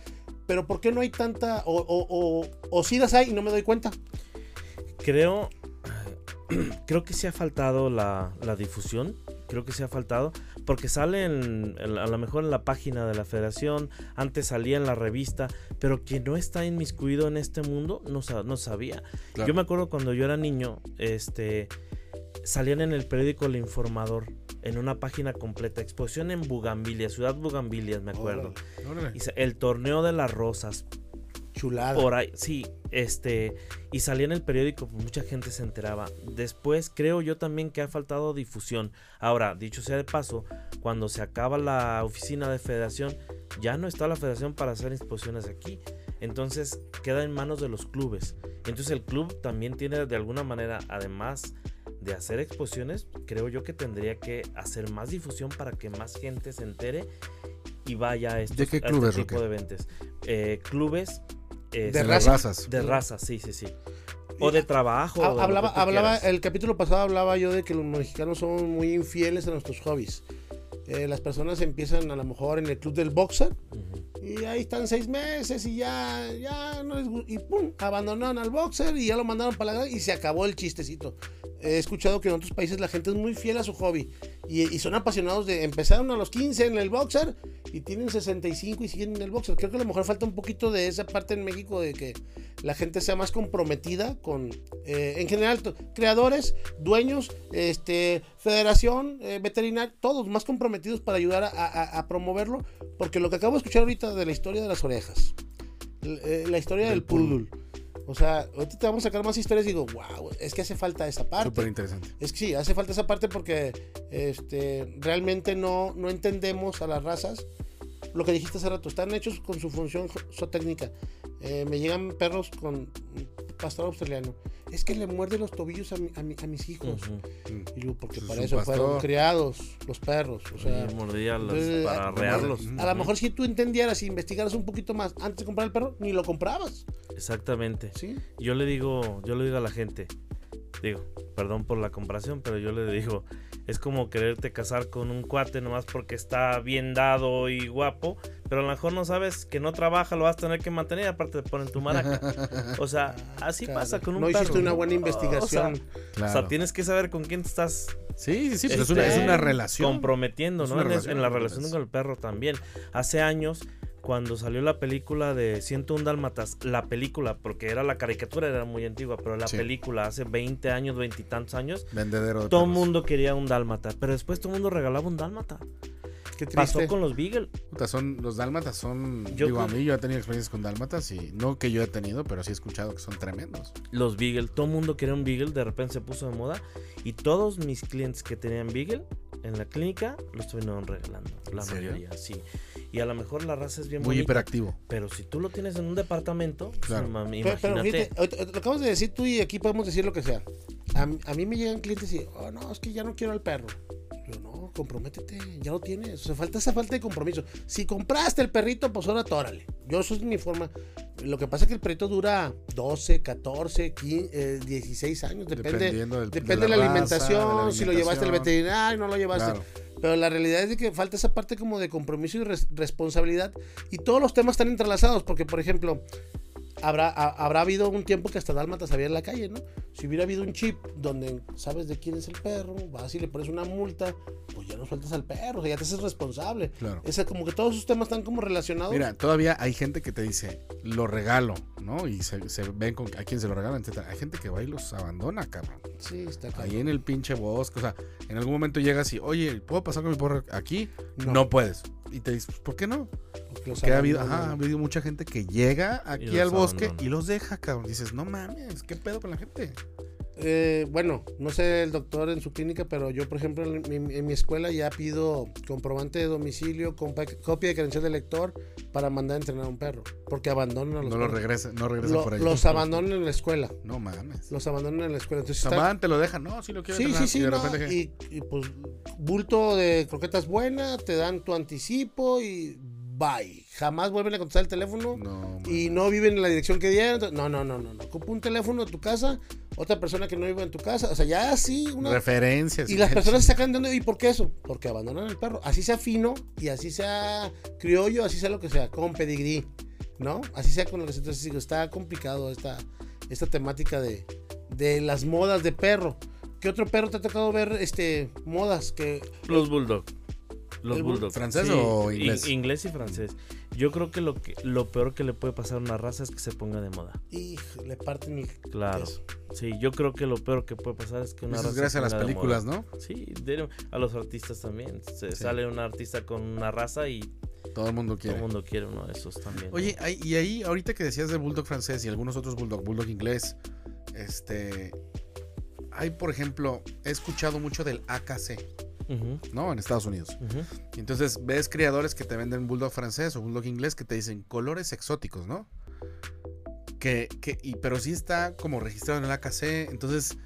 C: Pero ¿por qué no hay tanta? O, o, o, o sí las hay y no me doy cuenta.
B: Creo, creo que sí ha faltado la, la difusión. Creo que sí ha faltado. Porque sale en- en- a lo mejor en la página de la federación. Antes salía en la revista. Pero quien no está inmiscuido en este mundo no, no sabía.
A: Claro.
B: Yo me acuerdo cuando yo era niño. Este. Salían en el periódico El Informador. En una página completa. Exposición en Bugambilia. Ciudad Bugambilias, me acuerdo.
A: Órale.
B: Y sa- el torneo de las rosas.
C: Chulada.
B: Por ahí, sí, este, y salía en el periódico, pues, mucha gente se enteraba. Después creo yo también que ha faltado difusión. Ahora, dicho sea de paso, cuando se acaba la oficina de federación, ya no está la federación para hacer exposiciones aquí. Entonces queda en manos de los clubes. Entonces el club también tiene de alguna manera, además de hacer exposiciones, creo yo que tendría que hacer más difusión para que más gente se entere y vaya a, estos,
A: ¿De qué
B: a
A: clubes,
B: este tipo
A: Roque?
B: de eventos. Eh, clubes eh,
C: ¿De
A: De
B: sí,
A: las
C: raza?
A: razas.
B: de raza, sí, sí, sí. O de trabajo.
C: Ha-
B: o de
C: hablaba, hablaba, el capítulo pasado hablaba yo de que los mexicanos somos muy infieles a nuestros hobbies. Eh, las personas empiezan a lo mejor en el club del boxer
B: Ujú.
C: y ahí están seis meses y ya, ya no les y pum, abandonaron al boxer y ya lo mandaron para la y se acabó el chistecito. He escuchado que en otros países la gente es muy fiel a su hobby y, y son apasionados de empezaron a los 15 en el boxer y tienen 65 y siguen en el boxer. Creo que a lo mejor falta un poquito de esa parte en México de que la gente sea más comprometida con, eh, en general, creadores, dueños, este, federación, eh, veterinaria, todos más comprometidos para ayudar a, a- a promoverlo, porque lo que acabo de escuchar ahorita de la historia de las orejas, eh, la historia del,
A: Del poodle.
C: O sea, ahorita te vamos a sacar más historias y digo, wow, es que hace falta esa parte.
A: Súper interesante.
C: Es que sí, hace falta esa parte porque este, realmente no, no entendemos a las razas. Lo que dijiste hace rato, están hechos con su función zootécnica. Eh, me llegan perros con pastor australiano. Es que le muerde los tobillos a, mi- a mi- a mis hijos.
B: Ujú.
A: Mm.
C: Y digo, porque
A: Pues
C: para eso fueron
A: pastor.
C: criados los perros. O sea,
B: Y mordía las-
C: entonces,
B: para
C: a-
B: arrearlos.
C: a lo mejor si tú entendieras y investigaras un poquito más antes de comprar el perro, ni lo comprabas.
B: Exactamente.
C: ¿sí?
B: Yo le digo, yo le digo a la gente, digo, perdón por la comparación, pero yo le digo, es como quererte casar con un cuate nomás porque está bien dado y guapo, pero a lo mejor no sabes que no trabaja, lo vas a tener que mantener, aparte te ponen tu maraca. O sea, así pasa con un
C: No
B: perro.
C: hiciste una buena
B: O
C: investigación.
B: sea,
A: Claro.
B: O sea, tienes que saber con quién te estás
A: Sí, sí, sí, pues es,
B: este,
A: una, es una relación.
B: comprometiendo, ¿no? En, es-
A: relación,
B: en la relación con el perro también. Hace años, cuando salió la película de 101 Dálmatas, la película, porque era la caricatura, era muy antigua, pero la
A: Sí.
B: película hace 20 años, 20 y tantos años,
A: Vendedero de
B: todo el mundo quería un dálmata, pero después todo el mundo regalaba un dálmata.
C: Qué
B: Pasó
C: triste.
B: con los Beagle.
A: Puta, son, los dálmatas son.
B: Yo
A: digo, a mí yo he tenido experiencias con dálmatas y no que yo he tenido, pero sí he escuchado que son tremendos.
B: Los Beagle, todo el mundo quería un Beagle, de repente se puso de moda y todos mis clientes que tenían Beagle en la clínica los estuvieron regalando, la
A: ¿En serio?
B: mayoría, sí. Y a lo mejor la raza es bien
A: Muy
B: bonita,
A: hiperactivo.
B: pero si tú lo tienes en un departamento, pues,
A: Claro.
B: ma-
C: Pero, pero
B: imagínate.
C: fíjate, ahorita- ahorita lo acabas de decir tú y aquí podemos decir lo que sea. A, mí- a mí me llegan clientes y, oh, no, es que ya no quiero al perro. Yo, no, comprométete, ya lo tienes. O sea, falta esa falta de compromiso. Si compraste el perrito, pues ahora tórale. Yo, eso es mi forma. Lo que pasa es que el perrito dura 12, 14, 15, eh, 16 años. Depende,
A: del-
C: depende de la,
A: raza,
C: alimentación,
A: de la
C: si lo llevaste al veterinario, no lo llevaste.
A: Claro.
C: Pero la realidad es de que falta esa parte como de compromiso y res- responsabilidad. Y todos los temas están entrelazados. Porque, por ejemplo, habrá, ha- habrá habido un tiempo que hasta Dálmatas había en la calle, ¿no? Si hubiera habido un chip donde sabes de quién es el perro, vas y le pones una multa, pues ya no sueltas al perro, o sea, ya te haces responsable.
A: Claro.
C: Es como que todos esos temas están como relacionados.
A: Mira, todavía hay gente que te dice, lo regalo, ¿no? Y se, se ven con a quién se lo regalan, etcétera. Hay gente que va y los abandona, cabrón.
C: sí, está
A: Ahí
C: cabrón.
A: en el pinche bosque, o sea, en algún momento llegas y, oye, ¿puedo pasar con mi porro aquí? No,
C: No.
A: puedes. Y te dices, ¿por qué no?
C: Porque los
A: Que ha habido, ajá, ha habido mucha gente que llega aquí al bosque y los deja, cabrón. Dices, no mames, ¿qué pedo con la gente?
C: Eh, bueno, no sé el doctor en su clínica, pero yo, por ejemplo, en mi, en mi escuela ya pido comprobante de domicilio, compa- copia de credencial de lector para mandar a entrenar a un perro. Porque abandonan a los
A: No lo
C: perros.
A: regresan, no regresan
C: Lo-
A: por ahí.
C: los abandonan en la escuela.
A: No mames.
C: Los abandonan en la escuela. Entonces,
A: Samán te lo dejan, no, sí lo quiero
C: Sí, sí,
A: entrenar.
C: sí,
A: y de
C: no,
A: repente, ¿qué?
C: y, y, pues bulto de croquetas buena, te dan tu anticipo y bye. Jamás vuelven a contestar el teléfono
A: No,
C: y no viven en la dirección que dieron. No, no, no, no, no. Ocupa un teléfono de tu casa, otra persona que no vive en tu casa. O sea, ya así una...
A: referencias.
C: Y las personas se sacan de onda. ¿Y por qué eso? Porque abandonan el perro. Así sea fino y así sea criollo, así sea lo que sea, con pedigrí, ¿no? Así sea con lo que sea. Entonces, digo, está complicado esta, esta temática de, de las modas de perro. ¿Qué otro perro te ha tocado ver este modas? Que
B: Los bulldog. Los
C: ¿El bull-
B: bulldog.
A: francés o
B: in-
A: inglés?
B: inglés y francés. Yo creo que lo que lo peor que le puede pasar a una raza es que se ponga de moda.
C: y le parten el
B: Claro.
C: queso.
B: Sí, yo creo que lo peor que puede pasar es que una
A: Eso es
B: raza
A: gracias a
B: se
A: las
B: ponga de
A: películas,
B: moda.
A: ¿no?
B: Sí, de- a los artistas también. Se
A: Sí.
B: sale un artista con una raza y
A: Todo el mundo
B: todo
A: quiere.
B: el mundo quiere uno de esos también. ¿no?
A: Oye, ahí- y ahí, ahorita que decías del bulldog francés y algunos otros bulldog, bulldog inglés, este. Hay, por ejemplo, he escuchado mucho del AKC, ¿no? En Estados Unidos. entonces ves criadores que te venden bulldog francés o bulldog inglés que te dicen colores exóticos, ¿no? Que, que, y, pero sí está como registrado en el AKC, entonces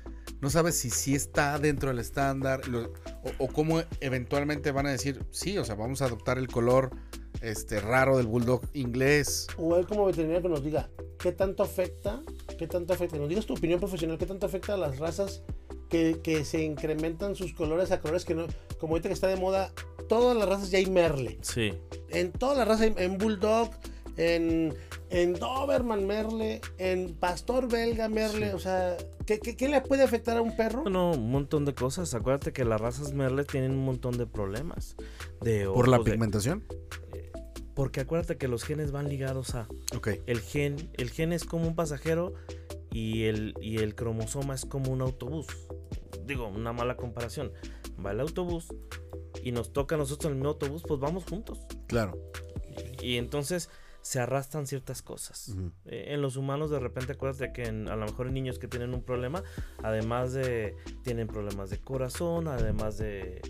A: no sabes si sí está dentro del estándar lo- o, o cómo eventualmente van a decir, sí, o sea, vamos a adoptar el color este raro del bulldog inglés.
C: O él como veterinario que nos diga qué tanto afecta, qué tanto afecta, nos digas tu opinión profesional, qué tanto afecta a las razas que, que se incrementan sus colores a colores que no, como ahorita que está de moda, todas las razas ya hay merle.
B: Sí.
C: En todas las razas, en, en Bulldog, en, en Doberman Merle, en Pastor Belga Merle,
B: Sí.
C: o sea, ¿qué, qué, qué le puede afectar a un perro?
B: No, un montón de cosas. Acuérdate que las razas Merle tienen un montón de problemas. De
A: ¿Por la
B: de-
A: pigmentación?
B: Porque acuérdate que los genes van ligados a.
A: Ok.
B: El gen, el gen es como un pasajero y el, y el cromosoma es como un autobús. Digo, una mala comparación. Va el autobús y nos toca a nosotros en el mismo autobús, pues vamos juntos.
A: Claro.
B: Y entonces se arrastran ciertas cosas. Eh, En los humanos de repente acuérdate que en- a lo mejor en niños que tienen un problema, además de tienen problemas de corazón, además de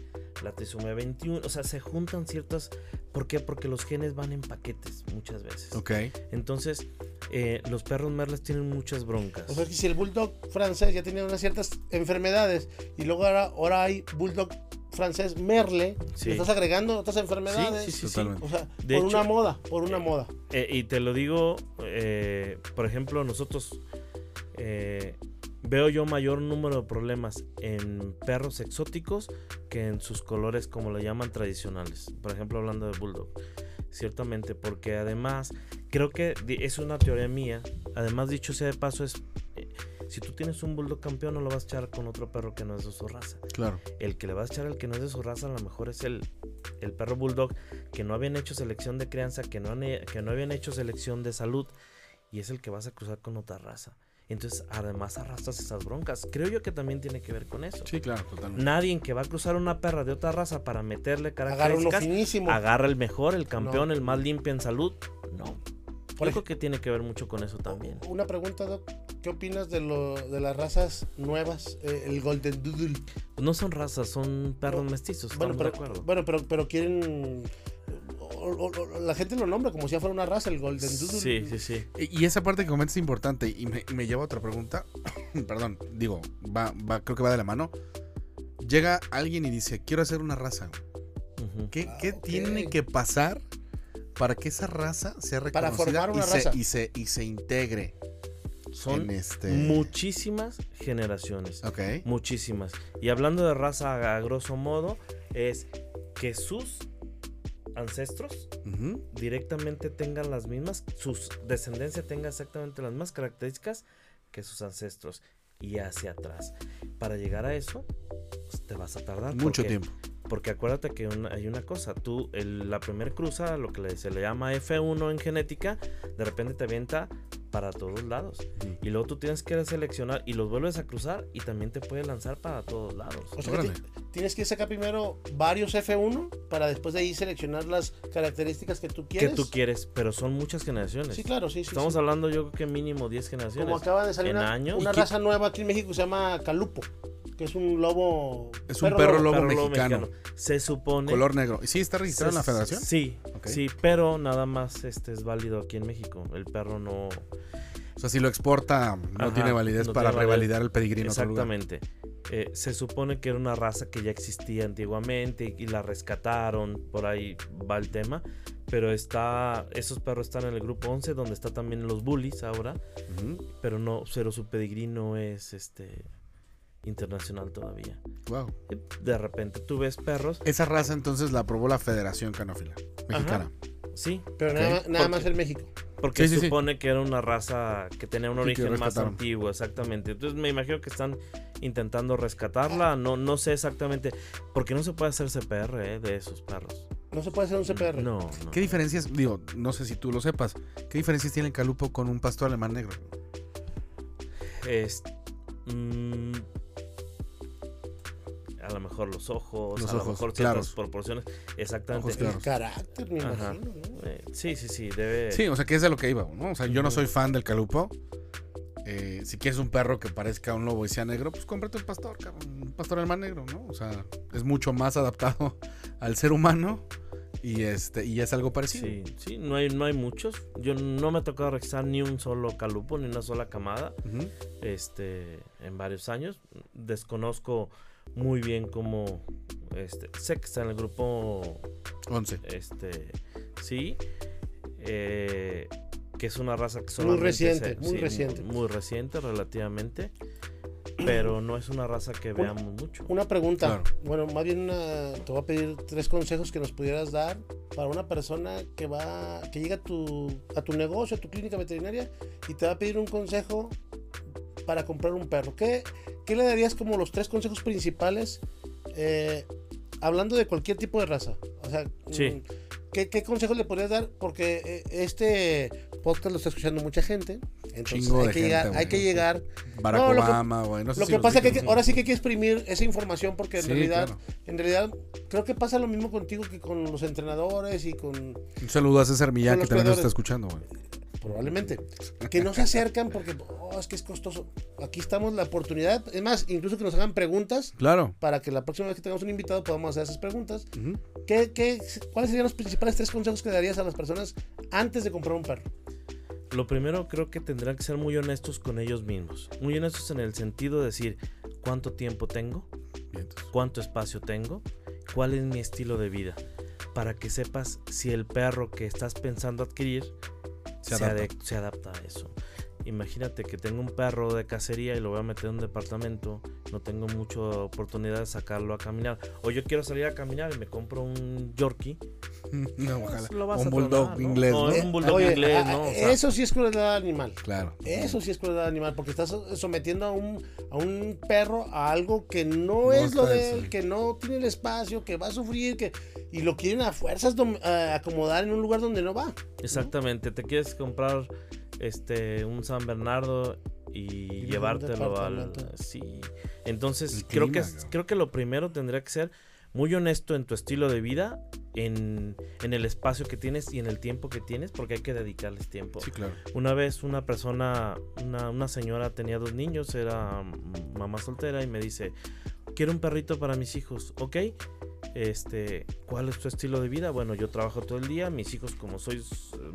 B: la trisomía 21, o sea, se juntan ciertas ¿Por qué? Porque los genes van en paquetes muchas veces.
A: Ok.
B: Entonces, eh, los perros merles tienen muchas broncas.
C: O sea, que si el Bulldog francés ya tenía unas ciertas enfermedades y luego ahora, ahora hay Bulldog francés Merle,
B: Sí.
C: le estás agregando otras enfermedades.
B: Sí, sí, sí, sí.
A: Totalmente.
C: O sea,
B: De
C: por
B: hecho-
C: una moda, por una moda.
B: Eh, y te lo digo, eh, por ejemplo, nosotros eh, veo yo mayor número de problemas en perros exóticos que en sus colores, como lo llaman, tradicionales. Por ejemplo, hablando de Bulldog. Ciertamente, porque además, creo que es una teoría mía. Además, dicho sea de paso, es. eh, si tú tienes un bulldog campeón, no lo vas a echar con otro perro que no es de su raza.
A: Claro.
B: El que le vas a echar al que no es de su raza, a lo mejor es el, el perro bulldog que no habían hecho selección de crianza, que no, han que no habían hecho selección de salud, y es el que vas a cruzar con otra raza. Entonces, además arrastras esas broncas. Creo yo que también tiene que ver con eso.
A: Sí, claro, totalmente.
B: Nadie que va a cruzar una perra de otra raza para meterle
C: Agarra uno
B: características
C: finísimo.
B: agarra el mejor, el campeón,
C: No.
B: el más limpio en salud. No.
C: Por
B: Yo creo que tiene que ver mucho con eso también.
C: Una pregunta, Doc. ¿Qué opinas de, lo, de las razas nuevas? Eh, el Golden Doodle.
B: No son razas, son perros mestizos.
C: Bueno, pero,
B: de acuerdo.
C: bueno pero, pero quieren. O- o- o- la gente lo nombra como si ya fuera una raza, el Golden Doodle.
B: Sí, sí, sí.
A: Y y esa parte que comentas es importante y me, me lleva a otra pregunta. Perdón, digo, va, va, creo que va de la mano. Llega alguien y dice, quiero hacer una raza. ¿Qué,
C: Ah,
A: qué tiene que pasar para que esa raza sea
C: Para
A: reconocida
C: formar una
A: y, se,
C: raza.
A: y, se, y se integre
B: Son
A: en este...
B: muchísimas generaciones.
A: Ok.
B: Muchísimas. Y hablando de raza a, a grosso modo, es que sus ancestros directamente tengan las mismas, su descendencia tenga exactamente las mismas características que sus ancestros y hacia atrás. Para llegar a eso, pues, te vas a tardar.
A: Mucho tiempo.
B: Porque acuérdate que una- hay una cosa, tú, el- la primer cruza, lo que le- se le llama F1 en genética, de repente te avienta para todos lados. Y luego tú tienes que seleccionar y los vuelves a cruzar y también te puede lanzar para todos lados.
C: O sea que tienes que sacar primero varios F1 para después de ahí seleccionar las características que tú
B: Que
C: quieres.
B: tú quieres, pero son muchas generaciones.
C: Sí, claro, sí, sí.
B: Estamos
C: sí.
B: hablando yo creo que mínimo 10 generaciones.
C: Como acaba de salir
B: en
C: una,
B: años.
C: una
B: ¿Y qué-
C: raza nueva aquí en México que se llama Calupo, que es un lobo.
A: Es un perro lobo
B: Perro lobo
A: mexicano.
B: Se supone.
A: Color negro. ¿Y sí está registrado en la federación?
B: Sí,
A: Ok.
B: sí, pero nada más este es válido aquí en México. El perro no.
A: O sea, si lo exporta, no
B: Ajá,
A: tiene validez
B: no
A: para
B: tiene validez.
A: revalidar el lugar.
B: Exactamente. Eh, se supone que era una raza que ya existía antiguamente y la rescataron, por ahí va el tema. Pero está, esos perros están en el grupo 11, donde está también los bullies ahora, pero no, pero su pedigrí no es este internacional todavía.
A: Wow.
B: De repente tú ves perros,
A: Esa raza entonces la aprobó la Federación Canófila Mexicana.
B: sí,
C: Pero
A: Ok.
C: nada, nada más en México.
B: porque
A: Sí, sí, sí.
B: supone que era una raza que tenía un origen más antiguo, exactamente. Entonces me imagino que están intentando rescatarla, no, no sé exactamente, porque no se puede hacer CPR eh, de esos perros.
C: No se puede hacer un CPR.
B: No, no.
A: ¿Qué diferencias, digo, no sé si tú lo sepas, qué diferencias tiene el calupo con un pastor alemán negro?
B: Es, mm, a lo mejor los ojos,
A: Los
B: a lo
A: ojos,
B: mejor
A: claros.
B: ciertas proporciones. Exactamente.
A: Ojos claros.
C: El carácter, me
B: Ajá.
C: imagino, ¿no?
B: Eh, sí, sí, sí, debe.
A: Sí, o sea, que es de lo que iba, ¿no? O sea, yo no soy fan del calupo. Eh, si quieres un perro que parezca un lobo y sea negro, pues cómprate un pastor, cabrón, un pastor alemán negro, ¿no? O sea, es mucho más adaptado al ser humano y este y es algo parecido.
B: Sí, sí, no hay, no hay muchos. Yo no me ha tocado registrar ni un solo calupo, ni una sola camada. Este, en varios años. Desconozco muy bien cómo, este, sé que está en el grupo,
A: 11.
B: este, sí, eh, que es una raza que
C: Muy
B: solamente
C: reciente,
B: se-
C: muy
B: sí,
C: reciente.
B: muy reciente relativamente, pero no es una raza que veamos mucho.
C: Una pregunta.
A: Claro.
C: Bueno, más bien una- te voy a pedir tres consejos que nos pudieras dar para una persona que va, que llega a tu, a tu negocio, a tu clínica veterinaria y te va a pedir un consejo para comprar un perro. ¿Qué, qué le darías como los tres consejos principales eh, hablando de cualquier tipo de raza? O sea,
B: Sí.
C: mm, ¿qué, qué consejos le podrías dar? Porque eh, este podcast lo está escuchando mucha gente. Entonces hay
A: de
C: que,
A: gente,
C: llegar, hay que llegar
A: Barack
C: No,
A: Obama, güey. No sé
C: lo
A: si
C: que pasa es que, ahora sí que hay que exprimir esa información porque en
A: Sí,
C: realidad,
A: claro.
C: en realidad creo que pasa lo mismo contigo que con los entrenadores y con
A: Un saludo a César Millán que también nos está escuchando, güey.
C: probablemente que no se acercan porque oh, es que es costoso. Aquí estamos la oportunidad, es más, incluso que nos hagan preguntas
A: Claro.
C: para que la próxima vez que tengamos un invitado podamos hacer esas preguntas. ¿Qué, qué, ¿Cuáles serían los principales tres consejos que darías a las personas antes de comprar un perro?
B: Lo primero creo que tendrán que ser muy honestos con ellos mismos, muy honestos en el sentido de decir cuánto tiempo tengo, cuánto espacio tengo, cuál es mi estilo de vida, para que sepas si el perro que estás pensando adquirir
A: Se adapta.
B: se adapta a eso. Imagínate que tengo un perro de cacería y lo voy a meter en un departamento, no tengo mucha oportunidad de sacarlo a caminar. O yo quiero salir a caminar y me compro un Yorkie.
A: No, ojalá.
B: pues lo vas
A: un
B: a
A: bulldog
B: tronar, ¿no?
A: inglés,
B: O
A: ¿no?
B: un bulldog
C: Oye,
B: inglés,
C: a-
B: ¿no? O sea,
C: eso sí es crueldad animal.
A: Claro.
C: Eso sí es crueldad animal, porque estás sometiendo a un, a un perro a algo que no,
A: No
C: es lo de él, que no tiene el espacio, que va a sufrir, que y lo quieren a fuerzas dom- a- acomodar en un lugar donde no va.
B: Exactamente, te quieres comprar este un San Bernardo y, llevártelo al sí. Entonces, creo que creo que lo primero tendría que ser muy honesto en tu estilo de vida, en, en el espacio que tienes y en el tiempo que tienes, porque hay que dedicarles tiempo.
A: Sí, claro.
B: Una vez una persona, una, una señora tenía dos niños, era mamá soltera y me dice, quiero un perrito para mis hijos, ¿ok? Este, ¿cuál es tu estilo de vida? Bueno, yo trabajo todo el día, mis hijos, como soy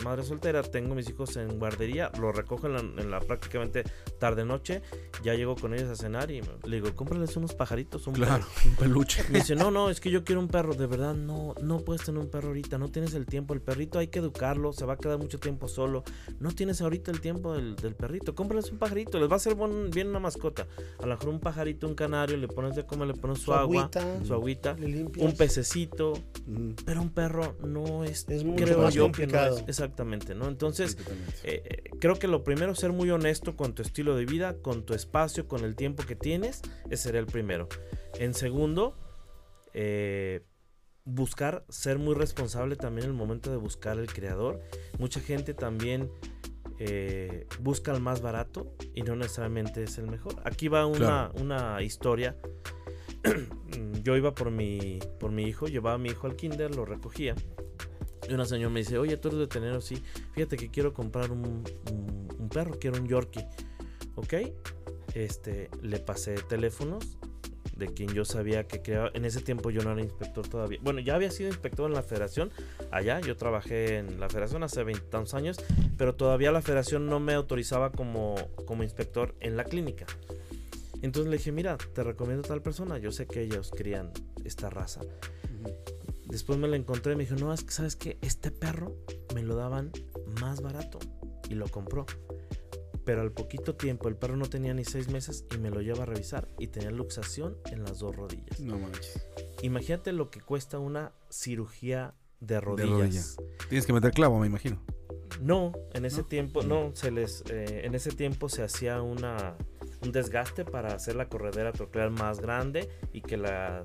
B: madre soltera, tengo mis hijos en guardería, lo recojo en la, en la prácticamente tarde-noche, ya llego con ellos a cenar y le digo, cómprales unos pajaritos, un
A: Claro.
B: perro".
A: Un peluche.
B: Me dice, no, no, es que yo quiero un perro. De verdad, no, no puedes tener un perro ahorita. No tienes el tiempo. El perrito hay que educarlo. Se va a quedar mucho tiempo solo. No tienes ahorita el tiempo del, del perrito. Cómprales un pajarito. Les va a hacer buen- bien una mascota. A lo mejor un pajarito, un canario. Le pones de comer, le pones su, agua,
C: agüita,
B: su agüita.
C: le limpias.
B: un pececito, pero un perro no es,
C: Es mucho
B: creo
C: más
B: yo que no
C: complicado.
B: es exactamente, ¿no? Entonces, eh, eh, creo que lo primero es ser muy honesto con tu estilo de vida, con tu espacio, con el tiempo que tienes. Ese sería el primero. En segundo, eh, buscar ser muy responsable también en el momento de buscar el creador. Mucha gente también eh, busca el más barato y no necesariamente es el mejor. Aquí va una,
A: Claro.
B: una historia. Yo iba por mi, por mi hijo, llevaba a mi hijo al kinder, lo recogía. Y una señora me dice, oye, tú eres veterinario, sí. Fíjate que quiero comprar un, perro, quiero un Yorkie. ¿Ok? Este, le pasé teléfonos de quien yo sabía que creaba. En ese tiempo yo no era inspector todavía. Bueno, ya había sido inspector en la federación. Allá, yo trabajé en la federación hace 20 tantos años. Pero todavía la federación no me autorizaba como, como inspector en la clínica. Entonces le dije, mira, te recomiendo a tal persona. Yo sé que ellos crían esta raza. Después me la encontré y me dijo, no, es que sabes que este perro me lo daban más barato y lo compró. Pero al poquito tiempo el perro no tenía ni seis meses y me lo lleva a revisar y tenía luxación en las dos rodillas.
A: No manches.
B: Imagínate lo que cuesta una cirugía de rodillas.
A: rodilla. Tienes que meter clavo, me imagino.
B: No, en ese
A: ¿No?
B: tiempo, no, se les, eh, en ese tiempo se hacía una, un desgaste para hacer la corredera troclear más grande y que la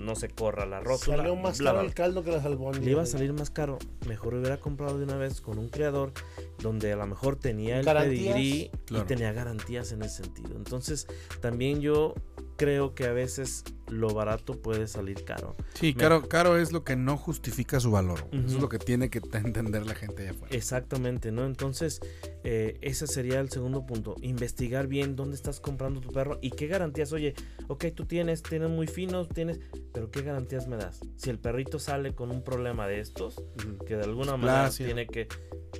B: no se corra la rótula.
C: Salió más
B: bla,
C: caro
B: bla,
C: el caldo que las albóndigas.
B: le iba a salir más caro. Mejor hubiera comprado de una vez con un creador donde a lo mejor tenía el
C: Garantías.
B: pedigrí
A: Claro.
B: y tenía garantías en ese sentido. Entonces, también yo creo que a veces lo barato puede salir caro.
A: Sí, caro, caro es lo que no justifica su valor. Eso es lo que tiene que entender la gente allá afuera.
B: Exactamente, ¿no? Entonces, eh, ese sería el segundo punto. Investigar bien dónde estás comprando tu perro y qué garantías. Oye, ok, tú tienes, tienes muy finos, tienes, pero ¿qué garantías me das? Si el perrito sale con un problema de estos, que de alguna manera
A: Displasia.
B: tiene que,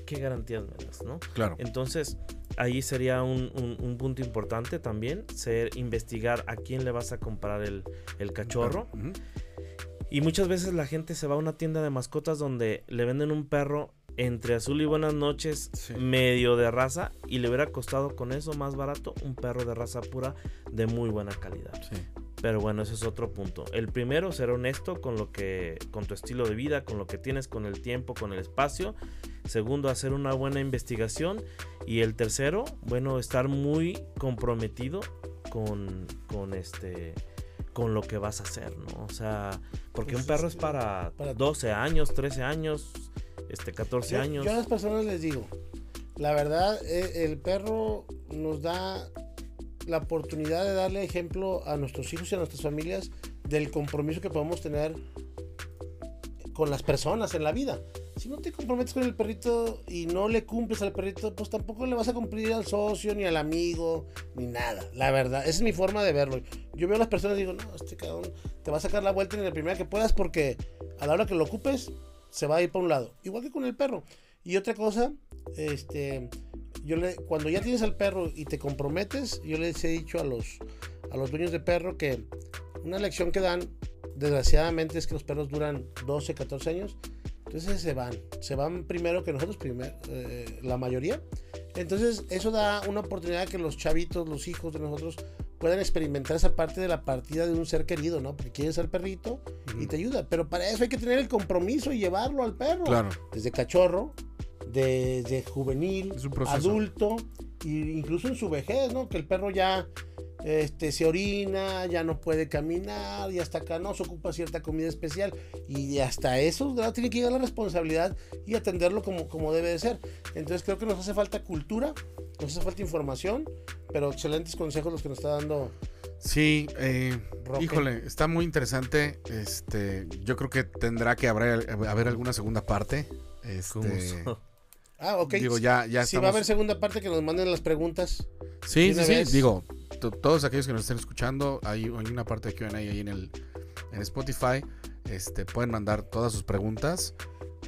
B: ¿qué garantías me das, no?
A: Claro.
B: Entonces, ahí sería un, un- un punto importante también, ser investigar a quién le vas a comprar el, el cachorro. Y muchas veces la gente se va a una tienda de mascotas donde le venden un perro entre azul y buenas noches,
A: Sí.
B: medio de raza, y le hubiera costado con eso más barato un perro de raza pura de muy buena calidad.
A: Sí.
B: Pero bueno, ese es otro punto. El primero, ser honesto con lo que, con tu estilo de vida, con lo que tienes, con el tiempo, con el espacio. Segundo, hacer una buena investigación. Y el tercero, bueno, estar muy comprometido con, con este, con lo que vas a hacer, ¿no? O sea, porque
C: Pues
B: un perro
C: es
B: para- 12 años, 13 años, este, 14
C: Yo,
B: años.
C: yo a las personas les digo, la verdad, eh, el perro nos da la oportunidad de darle ejemplo a nuestros hijos y a nuestras familias del compromiso que podemos tener con las personas en la vida. Si no te comprometes con el perrito y no le cumples al perrito, pues tampoco le vas a cumplir al socio, ni al amigo, ni nada. La verdad, esa es mi forma de verlo. Yo veo a las personas y digo, no, este cabrón te va a sacar la vuelta en la primera que puedas porque a la hora que lo ocupes se va a ir para un lado. Igual que con el perro. Y otra cosa, este, yo le, cuando ya tienes al perro y te comprometes, yo les he dicho a los, a los dueños de perro que una lección que dan, desgraciadamente, es que los perros duran 12, 14 años. Entonces se van, se van primero que nosotros, eh, la mayoría. Entonces eso da una oportunidad que los chavitos, los hijos de nosotros, puedan experimentar esa parte de la partida de un ser querido, ¿no? Porque quieres al perrito y te ayuda. Pero para eso hay que tener el compromiso y llevarlo al perro.
A: Claro.
C: Desde cachorro, desde juvenil, adulto, e incluso en su vejez, ¿no? Que el perro ya este, se orina, ya no puede caminar, ya está canoso, ocupa cierta comida especial. Y hasta eso ¿verdad? tiene que llegar la responsabilidad y atenderlo como, como debe de ser. Entonces creo que nos hace falta cultura, nos hace falta información, pero excelentes consejos los que nos está dando.
A: Sí, eh, híjole, está muy interesante. Este, yo creo que tendrá que haber, haber alguna segunda parte.
B: ¿Cómo
A: Este?
C: Ah, ok.
A: digo, ya, ya
C: si
A: estamos.
C: va a haber segunda parte, que nos manden las preguntas.
A: Sí, sí, sí.
C: vez.
A: Digo, to- todos aquellos que nos estén escuchando, hay, hay una parte de Q&A ahí en el en Spotify. Este, pueden mandar todas sus preguntas.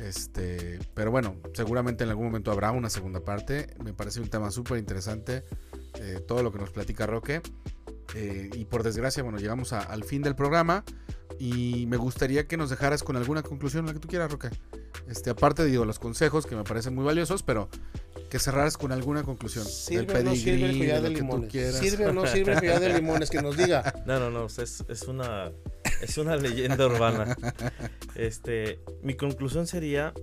A: Este, pero bueno, seguramente en algún momento habrá una segunda parte. Me parece un tema súper interesante. eh, todo lo que nos platica Roque. Eh, y por desgracia, bueno, llegamos a- al fin del programa. Y me gustaría que nos dejaras con alguna conclusión, la que tú quieras, Roque. Este, aparte, digo, los consejos que me parecen muy valiosos, pero que cerraras con alguna conclusión.
C: ¿Sirve
A: del
C: o no sirve el collar
A: de
C: de
A: lo que tú
C: limones?
A: quieras.
C: ¿Sirve o no sirve el collar de limones? Que nos diga.
B: No, no, no, es, es una Es una leyenda urbana. Este, mi conclusión sería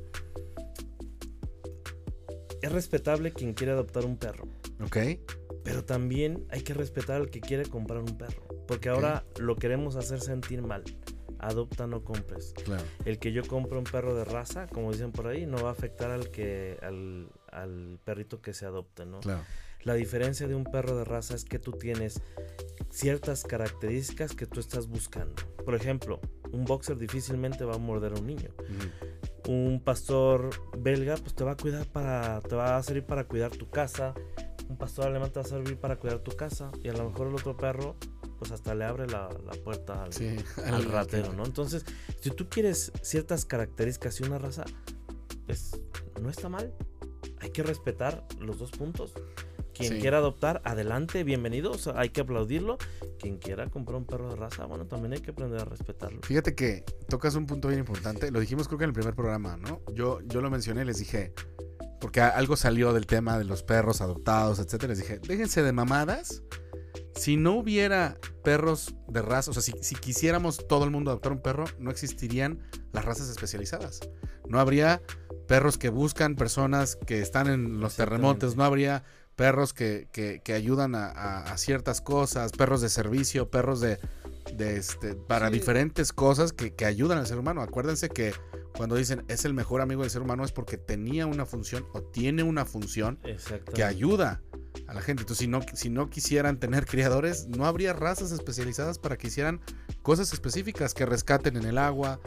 B: es respetable quien quiere adoptar un perro.
A: Ok.
B: Pero también hay que respetar al que quiere comprar un perro. Porque ahora lo queremos hacer sentir mal. Adopta, no compres.
A: Claro.
B: El que yo compre un perro de raza, como dicen por ahí, no va a afectar al que al, al perrito que se adopte, ¿no?
A: Claro.
B: La diferencia de un perro de raza es que tú tienes ciertas características que tú estás buscando. Por ejemplo, un boxer difícilmente va a morder a un niño.
A: Ujú.
B: Un pastor belga, pues te va a cuidar para, te va a servir para cuidar tu casa. Un pastor alemán te va a servir para cuidar tu casa. Y a lo mejor el otro perro, pues hasta le abre la, la puerta al,
A: Sí.
B: al ratero, ¿no? Entonces, si tú quieres ciertas características y una raza, pues no está mal. Hay que respetar los dos puntos. Quien
A: Sí.
B: quiera adoptar, adelante, bienvenido. o sea, hay que aplaudirlo. Quien quiera comprar un perro de raza, bueno, también hay que aprender a respetarlo.
A: Fíjate que tocas un punto bien importante. Lo dijimos creo que en el primer programa, ¿no? Yo, yo lo mencioné, les dije, porque algo salió del tema de los perros adoptados, etcétera. Les dije, déjense de mamadas. Si no hubiera perros de raza, o sea, si, si quisiéramos todo el mundo adoptar un perro, no existirían las razas especializadas. No habría perros que buscan personas que están en los terremotos, no habría perros que, que- que ayudan a, a- a ciertas cosas, perros de servicio, perros de, de este, para
C: Sí.
A: diferentes cosas que, que ayudan al ser humano. Acuérdense que cuando dicen es el mejor amigo del ser humano es porque tenía una función o tiene una función que ayuda a la gente. Entonces, si no, si no quisieran tener criadores, no habría razas especializadas para que hicieran cosas específicas que rescaten en el agua.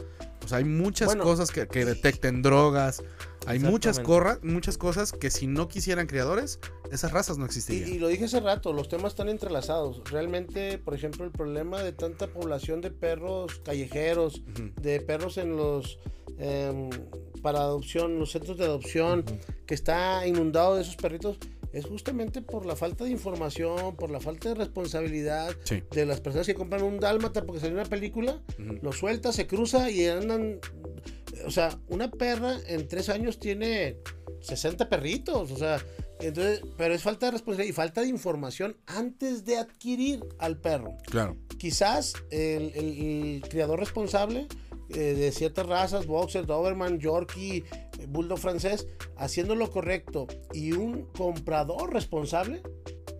A: O sea, hay muchas
C: Bueno.
A: cosas que, que detecten drogas. Hay muchas, corra- muchas cosas que si no quisieran criadores, esas razas no existirían.
C: y lo dije hace rato, los temas están entrelazados. Realmente, por ejemplo, el problema de tanta población de perros callejeros, de perros en los em, para adopción, los centros de adopción,
B: Ujú.
C: que está inundado de esos perritos, es justamente por la falta de información, por la falta de responsabilidad
A: Sí.
C: de las personas que compran un dálmata porque salió una película,
A: Ujú.
C: lo suelta, se cruza y andan. O sea, una perra en tres años tiene 60 perritos. O sea, entonces, pero es falta de responsabilidad y falta de información antes de adquirir al perro.
A: Claro.
C: Quizás el, el- el criador responsable eh, de ciertas razas, boxer, doberman, yorkie, bulldog francés, haciendo lo correcto y un comprador responsable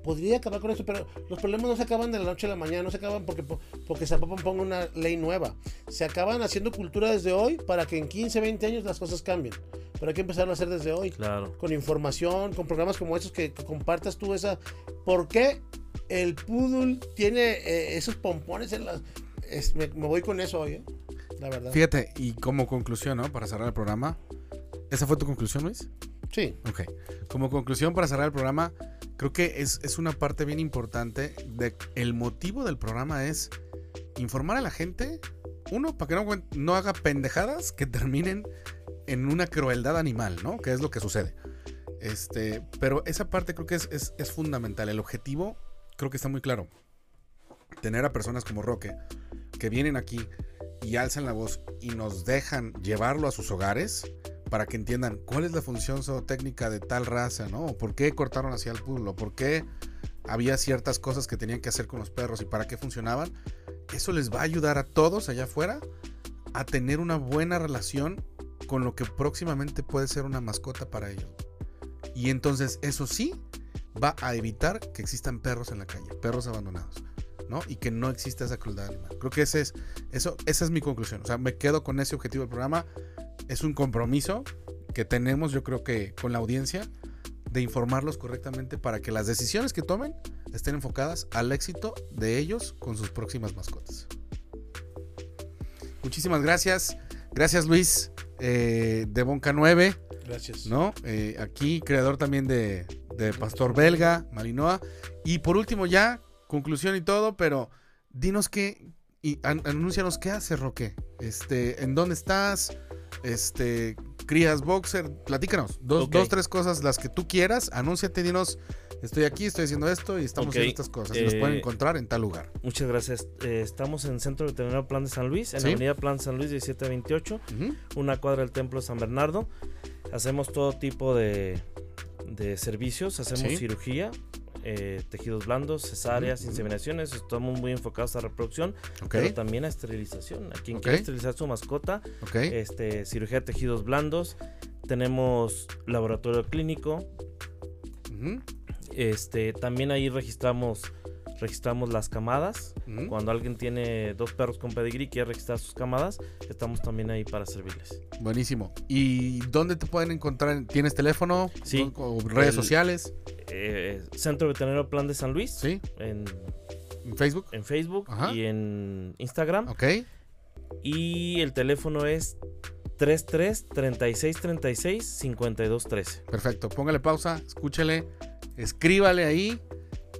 C: podría acabar con esto, pero los problemas no se acaban de la noche a la mañana, no se acaban porque, porque Zapopan ponga una ley nueva. Se acaban haciendo cultura desde hoy para que en 15, 20 años las cosas cambien. Pero hay que empezarlo a hacer desde hoy
B: Claro.
C: con información, con programas como estos que, que compartas tú esa. ¿Por qué el poodle tiene eh, esos pompones en las... es- me, me voy con eso hoy, ¿eh? La verdad.
A: Fíjate, y como conclusión, ¿no? Para cerrar el programa. ¿Esa fue tu conclusión, Luis?
C: Sí.
A: Ok. Como conclusión para cerrar el programa, creo que es, es una parte bien importante. De, el motivo del programa es informar a la gente. Uno, para que no, no haga pendejadas que terminen en una crueldad animal, ¿no? Que es lo que sucede. Este, pero esa parte creo que es, es- es fundamental. El objetivo creo que está muy claro. Tener a personas como Roque que vienen aquí y alzan la voz y nos dejan llevarlo a sus hogares para que entiendan cuál es la función zootécnica de tal raza, ¿no? Por qué cortaron hacia el pueblo, por qué había ciertas cosas que tenían que hacer con los perros y para qué funcionaban. Eso les va a ayudar a todos allá afuera a tener una buena relación con lo que próximamente puede ser una mascota para ellos. Y entonces eso sí va a evitar que existan perros en la calle, perros abandonados, ¿no? Y que no exista esa crueldad animal. Creo que ese es, eso, esa es mi conclusión. O sea, me quedo con ese objetivo del programa. Es un compromiso que tenemos, yo creo que con la audiencia, de informarlos correctamente para que las decisiones que tomen estén enfocadas al éxito de ellos con sus próximas mascotas. Muchísimas gracias. Gracias Luis eh, de Bonca 9.
C: Gracias.
A: ¿no? Eh, aquí, creador también de, de Pastor Belga, Malinoa. Y por último, ya, conclusión y todo, pero dinos qué, y an- anúncianos qué hace Roque. Este, ¿en dónde estás? Este, crías boxer, platícanos. Dos, dos, tres cosas, las que tú quieras, anúnciate, dinos, estoy aquí, estoy haciendo esto y estamos haciendo estas cosas. Nos pueden
B: eh,
A: encontrar en tal lugar.
B: Muchas gracias. Eh, estamos en Centro Veterinario Plan de San Luis, en
A: Sí.
B: la Avenida Plan San Luis 1728,
A: Ujú.
B: una cuadra del Templo San Bernardo. Hacemos todo tipo de, de servicios, hacemos
A: Sí.
B: cirugía, eh, tejidos blandos, cesáreas, inseminaciones. Estamos muy enfocados a reproducción, pero también a esterilización. A quien
A: Ok.
B: quiera esterilizar su mascota, este, cirugía de tejidos blandos. Tenemos laboratorio clínico. Este, también ahí registramos, registramos las camadas. Cuando alguien tiene dos perros con pedigrí y quiere registrar sus camadas, estamos también ahí para servirles.
A: Buenísimo. ¿Y dónde te pueden encontrar? ¿Tienes teléfono?
B: Sí.
A: ¿O redes
B: El-
A: sociales?
B: Eh, Centro Veterinario Plan de San Luis
A: ¿Sí?
B: en,
A: ¿En Facebook?
B: en Facebook
A: Ajá.
B: y en Instagram.
A: Ok.
B: Y el teléfono es 33 36 36 52 13.
A: Perfecto. Póngale pausa, escúchele, escríbale ahí.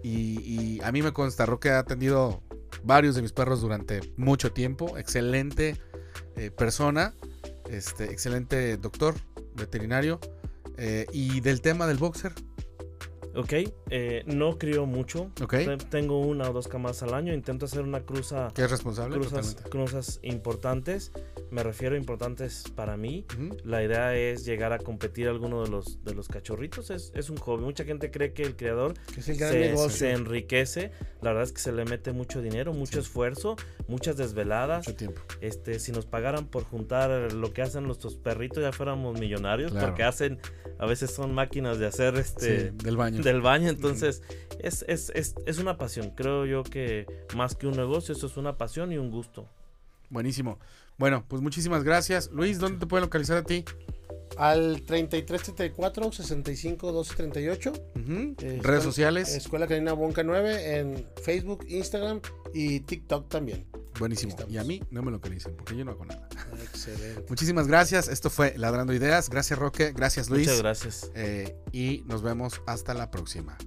A: Y, y a mí me consta, Roque ha atendido varios de mis perros durante mucho tiempo. Excelente eh, persona, este, excelente doctor veterinario. Eh, y del tema del boxer,
B: Ok, eh, no crío mucho.
A: ok,
B: Te- Tengo una o dos camadas al año. Intento hacer una cruza,
A: que es responsable.
B: cruzas, cruzas importantes. Me refiero a importantes para mí. La idea es llegar a competir alguno de los, de los cachorritos. Es, es un hobby. Mucha gente cree que el creador
C: Que es el gran
B: se, se enriquece. La verdad es que se le mete mucho dinero, mucho
A: Sí.
B: esfuerzo, muchas desveladas.
A: Mucho tiempo.
B: Este, si nos pagaran por juntar lo que hacen nuestros perritos, ya fuéramos millonarios.
A: Claro.
B: Porque hacen, a veces son máquinas de hacer este
A: Sí, del baño.
B: del baño. Entonces, es, es, es, es una pasión. Creo yo que más que un negocio, eso es una pasión y un gusto.
A: Buenísimo. Bueno, pues muchísimas gracias. Luis, ¿dónde te pueden localizar a ti?
C: Al 3334 65 12 38.
A: Ujú.
C: Eh,
A: Redes sociales.
C: Escuela Canina Bonca 9 en Facebook, Instagram y TikTok también.
A: Buenísimo. Y a mí no me localicen porque yo no hago nada.
C: Excelente.
A: Muchísimas gracias. Esto fue Ladrando Ideas. Gracias, Roque. Gracias, Luis.
B: Muchas gracias.
A: Eh, y nos vemos hasta la próxima.